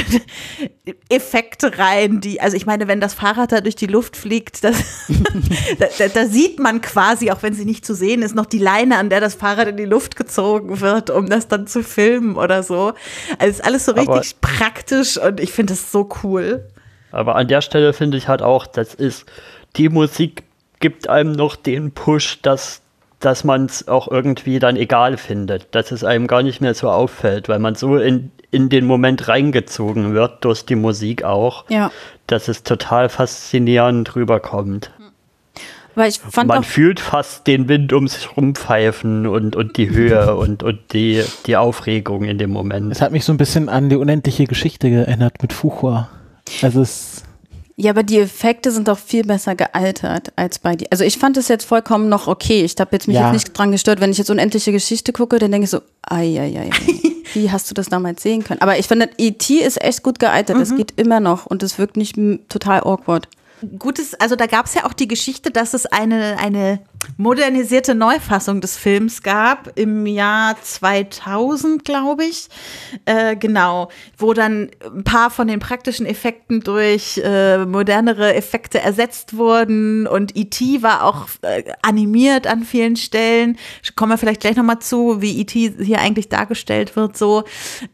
[laughs] Effekte rein, die, also ich meine, wenn das Fahrrad da durch die Luft fliegt, das, [laughs] da, da, da, sieht man quasi, auch wenn sie nicht zu sehen ist, noch die Leine, an der das Fahrrad in die Luft gezogen wird, um das dann zu filmen oder so. Also ist alles so richtig aber, praktisch und ich finde das so cool. Aber an der Stelle finde ich halt auch, das ist, die Musik gibt einem noch den Push, dass dass man es auch irgendwie dann egal findet, dass es einem gar nicht mehr so auffällt, weil man so in, in den Moment reingezogen wird, durch die Musik auch, ja. dass es total faszinierend rüberkommt. Weil ich fand man fühlt fast den Wind um sich rumpfeifen und, und die Höhe [laughs] und, und die, die Aufregung in dem Moment. Es hat mich so ein bisschen an die unendliche Geschichte geändert mit Fuchua. Also es ja, aber die Effekte sind doch viel besser gealtert als bei dir. Also ich fand es jetzt vollkommen noch okay. Ich habe jetzt mich ja. jetzt nicht dran gestört. Wenn ich jetzt unendliche Geschichte gucke, dann denke ich so, ai, ai, ai, [laughs] wie hast du das damals sehen können? Aber ich finde, E.T. ist echt gut gealtert. Es mhm. geht immer noch und es wirkt nicht total awkward. Gutes, also da gab es ja auch die Geschichte, dass es eine, eine modernisierte Neufassung des Films gab im Jahr 2000, glaube ich. Äh, genau, wo dann ein paar von den praktischen Effekten durch äh, modernere Effekte ersetzt wurden und E.T. war auch äh, animiert an vielen Stellen. Kommen wir vielleicht gleich nochmal zu, wie E.T. hier eigentlich dargestellt wird, so.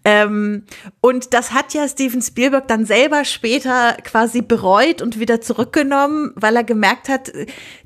Ähm, und das hat ja Steven Spielberg dann selber später quasi bereut und wieder zurückgenommen, weil er gemerkt hat,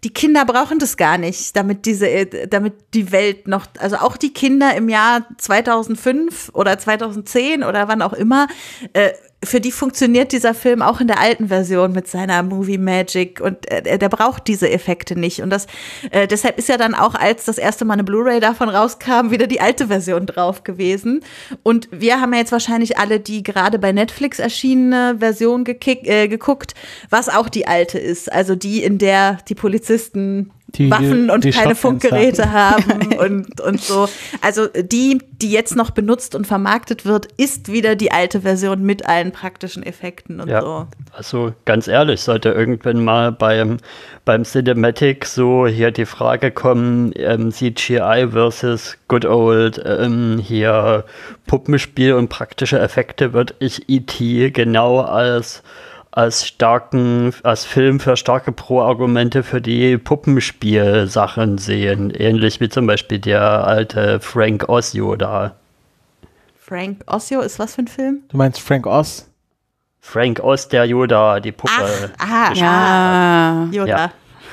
die Kinder brauchen das gar nicht, damit diese, damit die Welt noch, also auch die Kinder im Jahr 2005 oder 2010 oder wann auch immer, äh, für die funktioniert dieser Film auch in der alten Version mit seiner Movie Magic und äh, der braucht diese Effekte nicht. Und das äh, deshalb ist ja dann auch, als das erste Mal eine Blu-ray davon rauskam, wieder die alte Version drauf gewesen. Und wir haben ja jetzt wahrscheinlich alle die gerade bei Netflix erschienene Version gekick, äh, geguckt, was auch die alte ist. Also die, in der die Polizisten Die- Waffen und die keine Funkgeräte [laughs] haben und, und so. Also die, die jetzt noch benutzt und vermarktet wird, ist wieder die alte Version mit allen praktischen Effekten und Ja. so. Also ganz ehrlich, sollte irgendwann mal beim, beim Cinematic so hier die Frage kommen, ähm, CGI versus Good Old ähm, hier Puppenspiel und praktische Effekte, würde ich E.T. genau als als starken, als Film für starke Pro-Argumente für die Puppenspiel-Sachen sehen. Ähnlich wie zum Beispiel der alte Frank Oz Yoda. Frank Ossio ist was für ein Film? Du meinst Frank Oz? Frank Oz, der Yoda, die Puppe. ah, Ja. Yoda. Ja.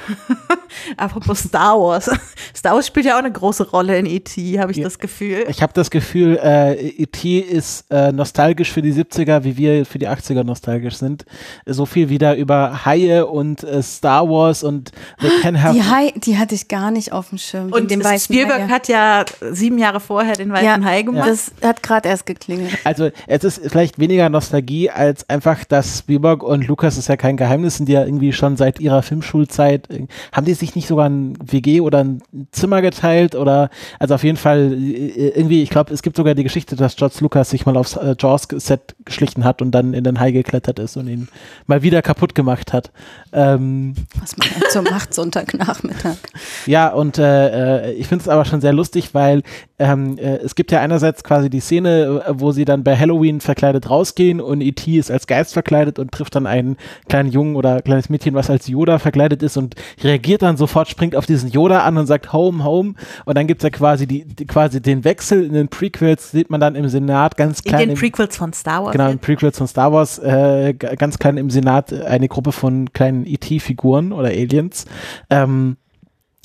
[laughs] Apropos Star Wars. [laughs] Star Wars spielt ja auch eine große Rolle in E.T., habe ich Ja. das Gefühl. Ich habe das Gefühl, äh, E.T. ist äh, nostalgisch für die 70er, wie wir für die 80er nostalgisch sind. So viel wieder über Haie und äh, Star Wars und They Can Have Die, Hai, die hatte ich gar nicht auf dem Schirm. Und den weißen Spielberg Hai. hat ja sieben Jahre vorher den Weißen ja, Hai gemacht. Das hat gerade erst geklingelt. Also es ist vielleicht weniger Nostalgie als einfach, dass Spielberg und Lukas ist ja kein Geheimnis, sind ja irgendwie schon seit ihrer Filmschulzeit, haben die sich nicht sogar ein WG oder ein Zimmer geteilt oder also auf jeden Fall äh, irgendwie, ich glaube, es gibt sogar die Geschichte, dass George Lucas sich mal aufs äh, Jaws-Set geschlichen hat und dann in den Hai geklettert ist und ihn mal wieder kaputt gemacht hat. Ähm, Was man halt so macht Sonntagnachmittag. [laughs] ja, und äh, äh, ich finde es aber schon sehr lustig, weil ähm, äh, es gibt ja einerseits quasi die Szene, äh, wo sie dann bei Halloween verkleidet rausgehen und E.T. ist als Geist verkleidet und trifft dann einen kleinen Jungen oder kleines Mädchen, was als Yoda verkleidet ist und reagiert dann sofort, springt auf diesen Yoda an und sagt Home, Home. Und dann gibt's ja quasi die, die quasi den Wechsel in den Prequels, sieht man dann im Senat ganz in klein. den im- Prequels von Star Wars. Genau, in. Prequels von Star Wars, äh, ganz klein im Senat eine Gruppe von kleinen E.T.-Figuren oder Aliens. Ähm,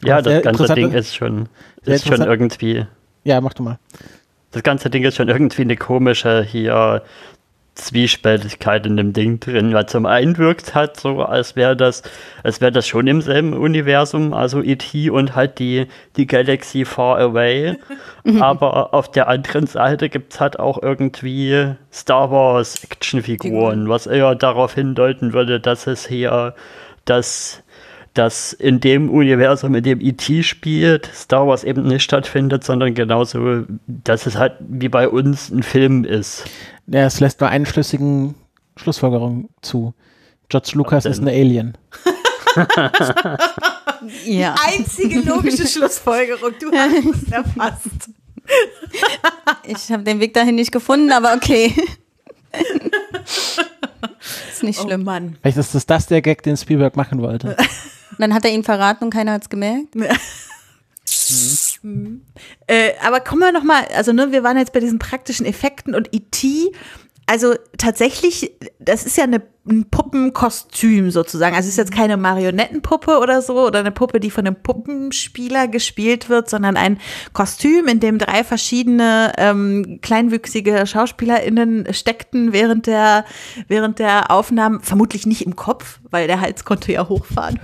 Ja, das ganze Ding ist schon, ist schon irgendwie, Ja, mach du mal. das ganze Ding ist schon irgendwie eine komische hier Zwiespältigkeit in dem Ding drin, weil zum einen wirkt halt so, als wäre das, als wäre das schon im selben Universum, also E.T. und halt die, die Galaxy Far Away, [laughs] aber auf der anderen Seite gibt es halt auch irgendwie Star Wars Actionfiguren, was eher darauf hindeuten würde, dass es hier das dass in dem Universum, in dem E.T. spielt, Star Wars eben nicht stattfindet, sondern genauso, dass es halt wie bei uns ein Film ist. Ja, es lässt nur einen schlüssigen Schlussfolgerung zu. George Lucas ist ein Alien. [laughs] Ja. Einzige logische Schlussfolgerung. Du hast es erfasst. [laughs] Ich habe den Weg dahin nicht gefunden, aber okay. [laughs] ist nicht Oh schlimm. Mann. Vielleicht ist das, das der Gag, den Spielberg machen wollte. Dann hat er ihn verraten und keiner hat's gemerkt. [laughs] Äh, aber kommen wir noch mal, also ne, wir waren jetzt bei diesen praktischen Effekten und E.T., also tatsächlich, das ist ja eine, ein Puppenkostüm sozusagen. Also es ist jetzt keine Marionettenpuppe oder so oder eine Puppe, die von einem Puppenspieler gespielt wird, sondern ein Kostüm, in dem drei verschiedene ähm, kleinwüchsige SchauspielerInnen steckten während der, während der Aufnahmen, vermutlich nicht im Kopf, weil der Hals konnte ja hochfahren.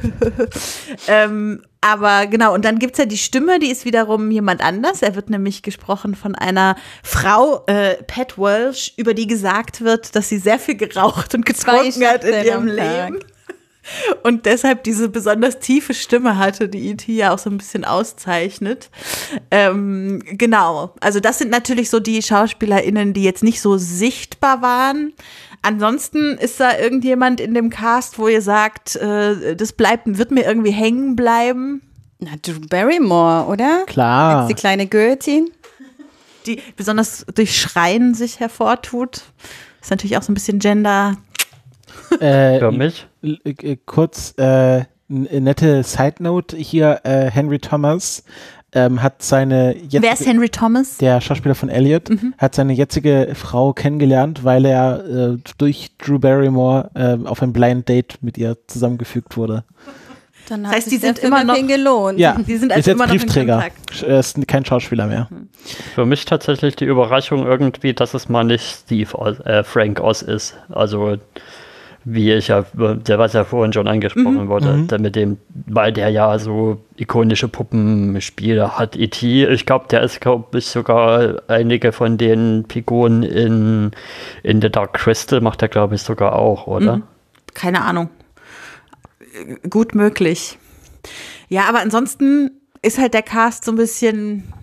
[laughs] ähm, aber genau, und dann gibt's ja die Stimme, die ist wiederum jemand anders. Er wird nämlich gesprochen von einer Frau, äh, Pat Welsh, über die gesagt wird, dass sie sehr viel geraucht und getrunken hat in ihrem. Leben. [laughs] Und deshalb diese besonders tiefe Stimme hatte, die E.T. ja auch so ein bisschen auszeichnet. Ähm, genau. Also das sind natürlich so die SchauspielerInnen, die jetzt nicht so sichtbar waren. Ansonsten ist da irgendjemand in dem Cast, wo ihr sagt, äh, das bleibt, wird mir irgendwie hängen bleiben. Na, Drew Barrymore, oder? Klar. Als die kleine Gertie. die besonders durch Schreien sich hervortut. Ist natürlich auch so ein bisschen Gender. Äh, Für mich. kurz äh, nette Side Note hier: äh, Henry Thomas ähm, hat seine jetzige, Wer ist Henry Thomas? der Schauspieler von Elliot, hat seine jetzige Frau kennengelernt, weil er äh, durch Drew Barrymore äh, auf ein Blind Date mit ihr zusammengefügt wurde. Dann Das heißt, die sind immer noch- gelohnt. Ja, Die sind ist also jetzt immer noch in Briefträger. Er ist kein Schauspieler mehr. Für mich tatsächlich die Überraschung irgendwie, dass es mal nicht Steve Oz, äh, Frank Oz ist. Also wie ich ja, der was ja vorhin schon angesprochen wurde, der mit dem, weil der ja so ikonische Puppenspiele hat, E.T. Ich glaube, der ist, glaube ich, sogar einige von den Figuren in, in The Dark Crystal macht er, glaube ich, sogar auch, oder? Keine Ahnung. Gut möglich. Ja, aber ansonsten ist halt der Cast so ein bisschen.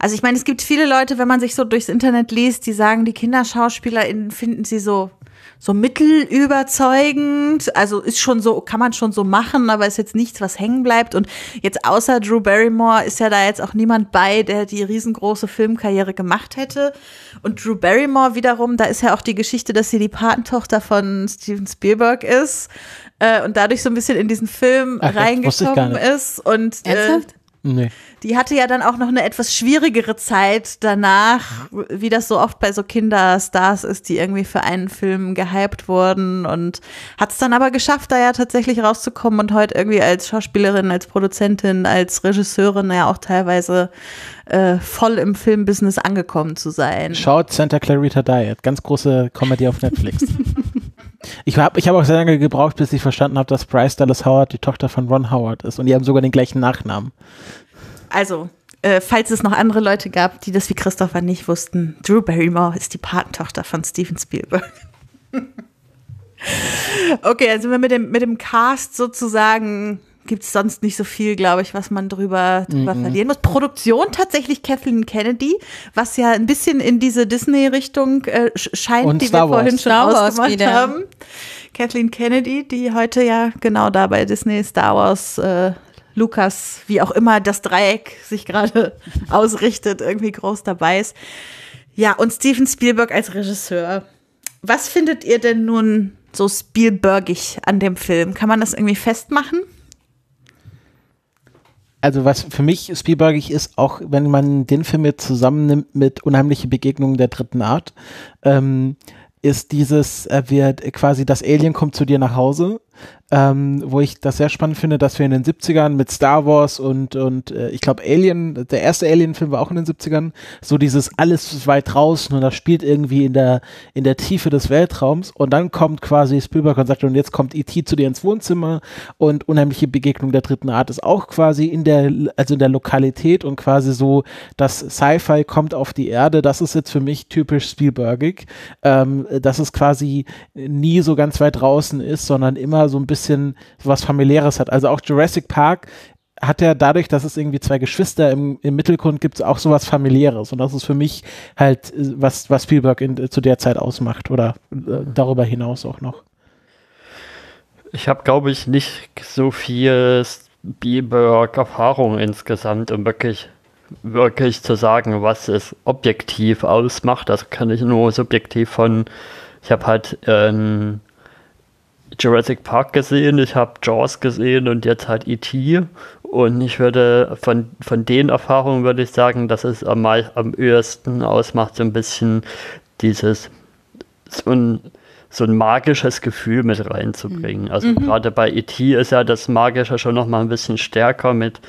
Also ich meine, es gibt viele Leute, wenn man sich so durchs Internet liest, die sagen, die KinderschauspielerInnen finden sie so so mittelüberzeugend. Also ist schon so, kann man schon so machen, aber ist jetzt nichts, was hängen bleibt. Und jetzt außer Drew Barrymore ist ja da jetzt auch niemand bei, der die riesengroße Filmkarriere gemacht hätte. Und Drew Barrymore wiederum, da ist ja auch die Geschichte, dass sie die Patentochter von Steven Spielberg ist äh, und dadurch so ein bisschen in diesen Film Ach, reingekommen ist. Und äh, Ernsthaft? Nee. die hatte ja dann auch noch eine etwas schwierigere Zeit danach, wie das so oft bei so Kinderstars ist, die irgendwie für einen Film gehypt wurden und hat es dann aber geschafft, da ja tatsächlich rauszukommen und heute irgendwie als Schauspielerin, als Produzentin, als Regisseurin ja auch teilweise äh, voll im Filmbusiness angekommen zu sein. Schaut Santa Clarita Diet, ganz große Comedy auf Netflix. [laughs] ich habe ich hab auch sehr lange gebraucht, bis ich verstanden habe, dass Bryce Dallas Howard die Tochter von Ron Howard ist und die haben sogar den gleichen Nachnamen. Also, äh, falls es noch andere Leute gab, die das wie Christopher nicht wussten, Drew Barrymore ist die Patentochter von Steven Spielberg. [laughs] okay, also wir mit dem, mit dem Cast sozusagen gibt es sonst nicht so viel, glaube ich, was man drüber, drüber verlieren muss. Produktion tatsächlich Kathleen Kennedy, was ja ein bisschen in diese Disney-Richtung äh, sch- scheint, Und die Star wir vorhin Wars. schon Star Wars ausgemacht wieder. haben. Kathleen Kennedy, die heute ja genau da bei Disney, Star Wars, äh, Lukas, wie auch immer das Dreieck sich gerade [laughs] ausrichtet, irgendwie groß dabei ist. Ja, und Steven Spielberg als Regisseur. Was findet ihr denn nun so Spielbergig an dem Film? Kann man das irgendwie festmachen? Also was für mich Spielbergig ist, auch wenn man den Film jetzt zusammennimmt mit Unheimliche Begegnungen der dritten Art, ähm, ist dieses, äh, wird quasi das Alien kommt zu dir nach Hause, ähm, wo ich das sehr spannend finde, dass wir in den 70ern mit Star Wars und, und äh, ich glaube Alien, der erste Alien-Film war auch in den 70ern, so dieses alles weit draußen und das spielt irgendwie in der, in der Tiefe des Weltraums und dann kommt quasi Spielberg und sagt, und jetzt kommt E.T. zu dir ins Wohnzimmer und Unheimliche Begegnung der dritten Art ist auch quasi in der, also in der Lokalität und quasi so, das Sci-Fi kommt auf die Erde, das ist jetzt für mich typisch Spielbergig, ähm, dass es quasi nie so ganz weit draußen ist, sondern immer so ein bisschen was familiäres hat. Also auch Jurassic Park hat ja dadurch, dass es irgendwie zwei Geschwister im, im Mittelgrund gibt, auch sowas familiäres. Und das ist für mich halt, äh, was, was Spielberg in, zu der Zeit ausmacht oder äh, darüber hinaus auch noch. Ich habe, glaube ich, nicht so viel Spielberg-Erfahrung insgesamt, um wirklich, wirklich zu sagen, was es objektiv ausmacht. Das kann ich nur subjektiv von. Ich habe halt ähm, Jurassic Park gesehen, ich habe Jaws gesehen und jetzt halt E.T. Und ich würde von, von den Erfahrungen würde ich sagen, dass es am, am ehesten ausmacht, so ein bisschen dieses so ein, so ein magisches Gefühl mit reinzubringen. Also gerade bei E.T. ist ja das Magische schon noch mal ein bisschen stärker mit,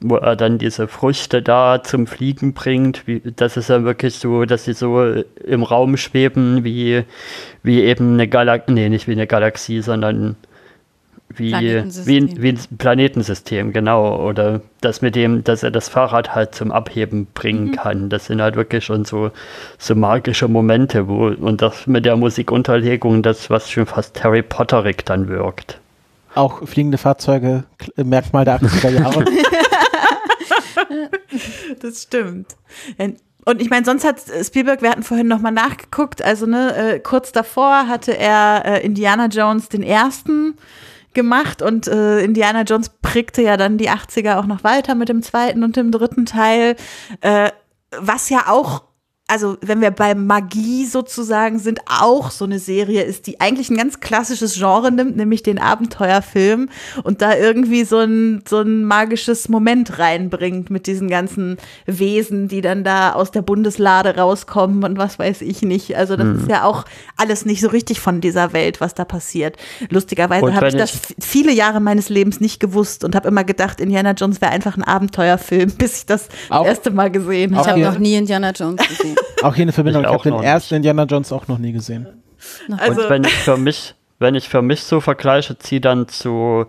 wo er dann diese Früchte da zum Fliegen bringt. Wie, das ist ja wirklich so, dass sie so im Raum schweben, wie, wie eben eine Galaxie, nee, nicht wie eine Galaxie, sondern wie, wie, ein, wie ein Planetensystem, genau. Oder das mit dem, dass er das Fahrrad halt zum Abheben bringen kann. Das sind halt wirklich schon so, so magische Momente, wo, und das mit der Musikunterlegung, das, was schon fast Harry Potterig dann wirkt. Auch fliegende Fahrzeuge, Merkmal der 80er Jahre. [laughs] [laughs] Das stimmt. Und ich meine, sonst hat Spielberg, wir hatten vorhin nochmal nachgeguckt, also ne, äh, kurz davor hatte er äh, Indiana Jones den ersten gemacht und äh, Indiana Jones prägte ja dann die 80er auch noch weiter mit dem zweiten und dem dritten Teil, äh, was ja auch also wenn wir bei Magie sozusagen sind, auch so eine Serie ist, die eigentlich ein ganz klassisches Genre nimmt, nämlich den Abenteuerfilm und da irgendwie so ein, so ein magisches Moment reinbringt mit diesen ganzen Wesen, die dann da aus der Bundeslade rauskommen und was weiß ich nicht. Also das ist ja auch alles nicht so richtig von dieser Welt, was da passiert. Lustigerweise habe ich das ich- viele Jahre meines Lebens nicht gewusst und habe immer gedacht, Indiana Jones wäre einfach ein Abenteuerfilm, [laughs] bis ich das Auch- erste Mal gesehen Ich Auch habe noch nie Indiana Jones gesehen. Auch hier eine Verbindung. Ich Ich, auch habe den ersten Indiana Jones auch noch nie gesehen. Also, und wenn ich für mich, wenn ich für mich so vergleiche, ziehe dann zu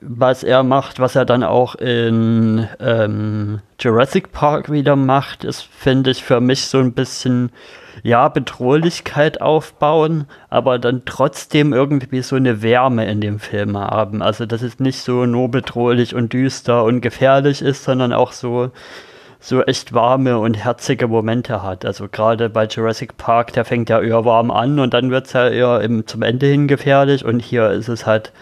was er macht, was er dann auch in ähm, Jurassic Park wieder macht, ist, finde ich, für mich so ein bisschen, ja, Bedrohlichkeit aufbauen, aber dann trotzdem irgendwie so eine Wärme in dem Film haben. Also, dass es nicht so nur bedrohlich und düster und gefährlich ist, sondern auch so, so echt warme und herzige Momente hat. Also gerade bei Jurassic Park, der fängt ja eher warm an und dann wird es ja eher im, zum Ende hin gefährlich und hier ist es halt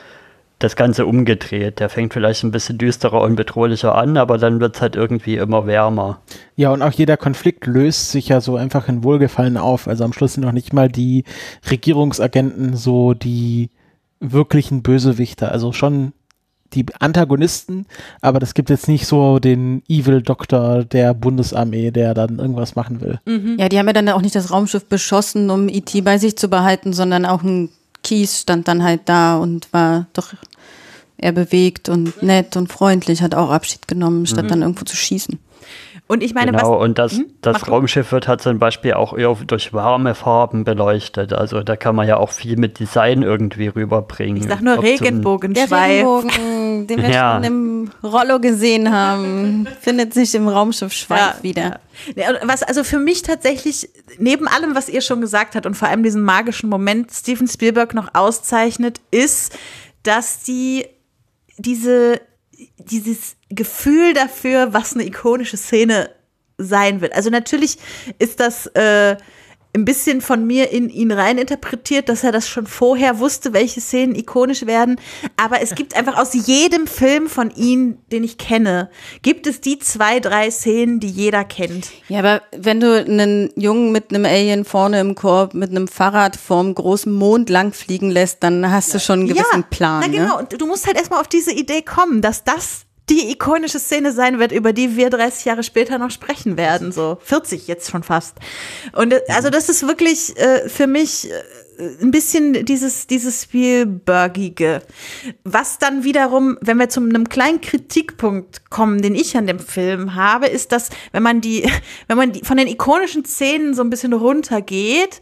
das Ganze umgedreht. Der fängt vielleicht ein bisschen düsterer und bedrohlicher an, aber dann wird es halt irgendwie immer wärmer. Ja, und auch jeder Konflikt löst sich ja so einfach in Wohlgefallen auf. Also am Schluss sind noch nicht mal die Regierungsagenten so die wirklichen Bösewichter. Also schon die Antagonisten, aber das gibt jetzt nicht so den Evil Doktor der Bundesarmee, der dann irgendwas machen will. Mhm. Ja, die haben ja dann auch nicht das Raumschiff beschossen, um IT bei sich zu behalten, sondern auch ein Kies stand dann halt da und war doch eher bewegt und nett und freundlich, hat auch Abschied genommen, statt mhm. dann irgendwo zu schießen. Und ich meine, genau, was, und das, hm? das Raumschiff wird halt zum Beispiel auch eher durch warme Farben beleuchtet. Also da kann man ja auch viel mit Design irgendwie rüberbringen. Ich sag nur Regenbogenschweif. Der Regenbogen, den wir [laughs] ja. schon im Rollo gesehen haben, findet sich im Raumschiff Schweif ja, wieder. Ja. Was also für mich tatsächlich neben allem, was ihr schon gesagt habt und vor allem diesen magischen Moment Steven Spielberg noch auszeichnet, ist, dass die diese dieses Gefühl dafür, was eine ikonische Szene sein wird. Also natürlich ist das äh, ein bisschen von mir in ihn rein interpretiert, dass er das schon vorher wusste, welche Szenen ikonisch werden. Aber es gibt einfach aus jedem Film von ihm, den ich kenne, gibt es die zwei, drei Szenen, die jeder kennt. Ja, aber wenn du einen Jungen mit einem Alien vorne im Korb mit einem Fahrrad vorm großen Mond langfliegen lässt, dann hast du schon einen gewissen ja, Plan. Na genau, ne? und du musst halt erstmal auf diese Idee kommen, dass das die ikonische Szene sein wird, über die wir 30 Jahre später noch sprechen werden, so 40 jetzt schon fast. Und äh, also das ist wirklich äh, für mich äh, ein bisschen dieses, dieses Spielbergige. Was dann wiederum, wenn wir zu einem kleinen Kritikpunkt kommen, den ich an dem Film habe, ist, dass wenn man die, [laughs] wenn man die von den ikonischen Szenen so ein bisschen runtergeht,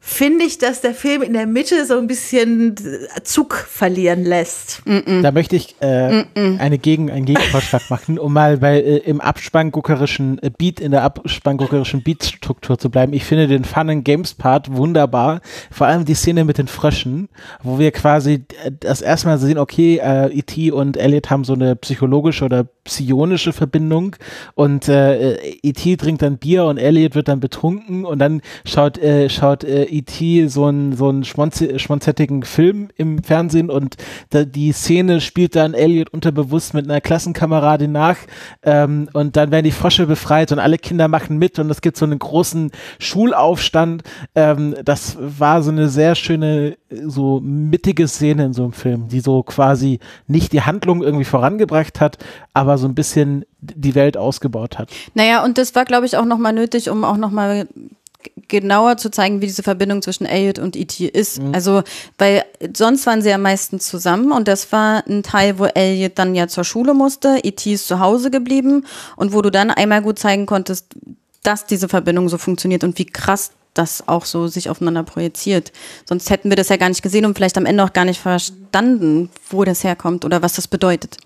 finde ich, dass der Film in der Mitte so ein bisschen Zug verlieren lässt. Mm -mm. Da möchte ich äh, mm eine Gegen, einen Gegenvorschlag [laughs] machen, um mal bei, äh, im abspannguckerischen äh, Beat, in der abspannguckerischen Beatstruktur zu bleiben. Ich finde den Fun and Games Part wunderbar. Vor allem die Szene mit den Fröschen, wo wir quasi äh, das erste Mal sehen, okay, äh, E.T. und Elliot haben so eine psychologische oder psionische Verbindung und äh, E.T. trinkt dann Bier und Elliot wird dann betrunken und dann schaut, äh, schaut äh, E.T. so einen so einen schmonzettigen Film im Fernsehen und da, die Szene spielt dann Elliot unterbewusst mit einer Klassenkameradin nach ähm, und dann werden die Frösche befreit und alle Kinder machen mit und es gibt so einen großen Schulaufstand. Ähm, das war so eine sehr schöne, so mittige Szene in so einem Film, die so quasi nicht die Handlung irgendwie vorangebracht hat, aber so ein bisschen die Welt ausgebaut hat. Naja, und das war, glaube ich, auch nochmal nötig, um auch nochmal genauer zu zeigen, wie diese Verbindung zwischen Elliot und E.T. ist. Mhm. Also, weil sonst waren sie ja meistens zusammen und das war ein Teil, wo Elliot dann ja zur Schule musste, E.T. ist zu Hause geblieben und wo du dann einmal gut zeigen konntest, dass diese Verbindung so funktioniert und wie krass das auch so sich aufeinander projiziert. Sonst hätten wir das ja gar nicht gesehen und vielleicht am Ende auch gar nicht verstanden, wo das herkommt oder was das bedeutet.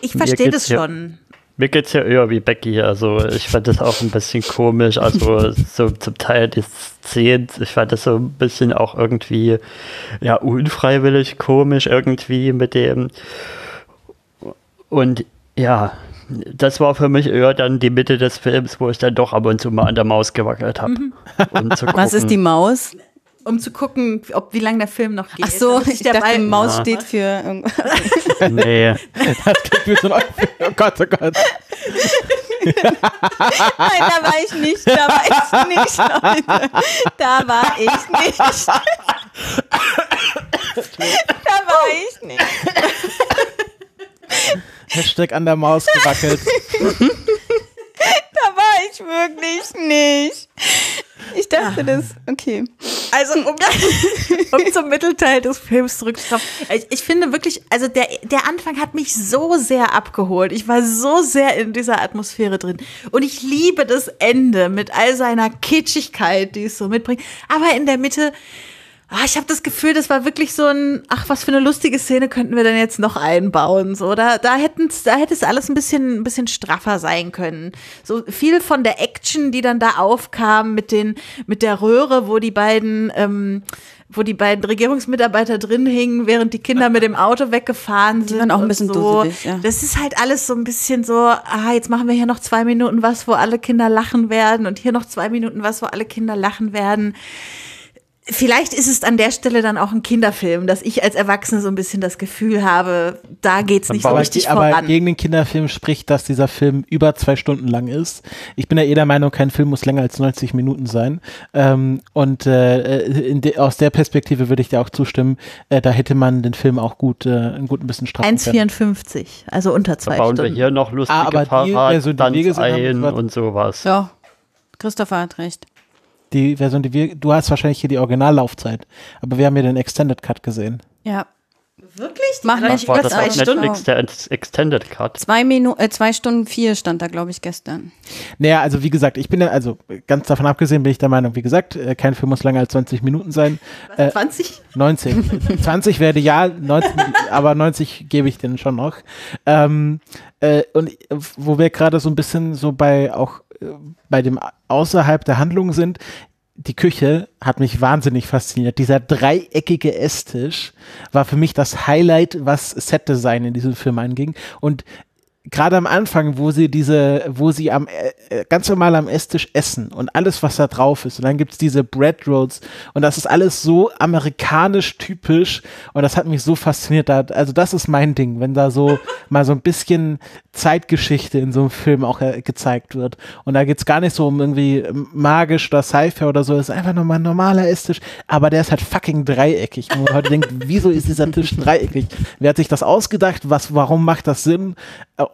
Ich verstehe das schon. Mir geht es ja eher wie Becky, also ich fand das auch ein bisschen komisch, also [laughs] so zum Teil die Szenen, ich fand das so ein bisschen auch irgendwie, ja, unfreiwillig komisch irgendwie mit dem und ja, das war für mich eher dann die Mitte des Films, wo ich dann doch ab und zu mal an der Maus gewackelt habe. Mhm. Um Was ist die Maus? Um zu gucken, ob wie lange der Film noch geht. Ach so, ich dachte, Maus ja. steht für irgendwas. [laughs] nee. Das steht für so ein, oh Gott, oh Gott. Nein, da war ich nicht, da war ich nicht, Leute. Da war ich nicht. Da war ich nicht. Hashtag an der Maus gewackelt. [laughs] Da war ich wirklich nicht. Ich dachte das, okay. Also, um, [laughs] um zum Mittelteil des Films zurückzukommen. Ich, ich, finde wirklich, also der, der Anfang hat mich so sehr abgeholt. Ich war so sehr in dieser Atmosphäre drin. Und ich liebe das Ende mit all seiner Kitschigkeit, die es so mitbringt. Aber in der Mitte, Ah, ich habe das Gefühl, das war wirklich so ein, ach, was für eine lustige Szene könnten wir denn jetzt noch einbauen? So, da, da hätten's, da hätte es alles ein bisschen, ein bisschen straffer sein können. So viel von der Action, die dann da aufkam mit den, mit der Röhre, wo die beiden, ähm, wo die beiden Regierungsmitarbeiter drin hingen, während die Kinder mit dem Auto weggefahren sind. waren auch ein bisschen so. dusselig, ja. Das ist halt alles so ein bisschen so, ah, jetzt machen wir hier noch zwei Minuten was, wo alle Kinder lachen werden und hier noch zwei Minuten was, wo alle Kinder lachen werden. Vielleicht ist es an der Stelle dann auch ein Kinderfilm, dass ich als Erwachsene so ein bisschen das Gefühl habe, da geht's nicht so aber, richtig aber voran. gegen den Kinderfilm spricht, dass dieser Film über zwei Stunden lang ist. Ich bin ja eh der Meinung, kein Film muss länger als 90 Minuten sein. Ähm, und äh, de, aus der Perspektive würde ich dir auch zustimmen, äh, da hätte man den Film auch gut, äh, ein gut ein bisschen straffen können. 1,54, also unter Da zwei bauen wir Stunden. hier noch lustige Ah, aber die Version, die wir Fahrradstunts gesehen haben, ein und sowas. Ja, Christopher hat recht. Die Version, die wir, du hast wahrscheinlich hier die Originallaufzeit, aber wir haben hier den Extended Cut gesehen. Ja. Wirklich? Die Mach hat nicht War das auf. Netflix der Ex- Extended Cut? Zwei Minuten, äh, zwei Stunden vier stand da, glaube ich, gestern. Naja, also wie gesagt, ich bin ja, also ganz davon abgesehen bin ich der Meinung, wie gesagt, äh, kein Film muss länger als 20 Minuten sein. Äh, 20? 19. 20 wäre ja, 19, aber 90 gebe ich denen schon noch. Ähm, äh, und äh, wo wir gerade so ein bisschen so bei auch bei dem außerhalb der Handlung sind, die Küche hat mich wahnsinnig fasziniert. Dieser dreieckige Esstisch war für mich das Highlight, was Setdesign in diesem Film anging. Und gerade am Anfang, wo sie diese, wo sie am äh, äh, ganz normal am Esstisch essen und alles, was da drauf ist. Und dann gibt's diese Bread Rolls und das ist alles so amerikanisch typisch und das hat mich so fasziniert. Da, also das ist mein Ding, wenn da so [laughs] mal so ein bisschen Zeitgeschichte in so einem Film auch äh, gezeigt wird. Und da geht's gar nicht so um irgendwie magisch oder Sci-Fi oder so. Es ist einfach nur mal ein normaler Esstisch, aber der ist halt fucking dreieckig. Und man heute denkt, wieso ist dieser Tisch [laughs] dreieckig? Wer hat sich das ausgedacht? Was, warum macht das Sinn?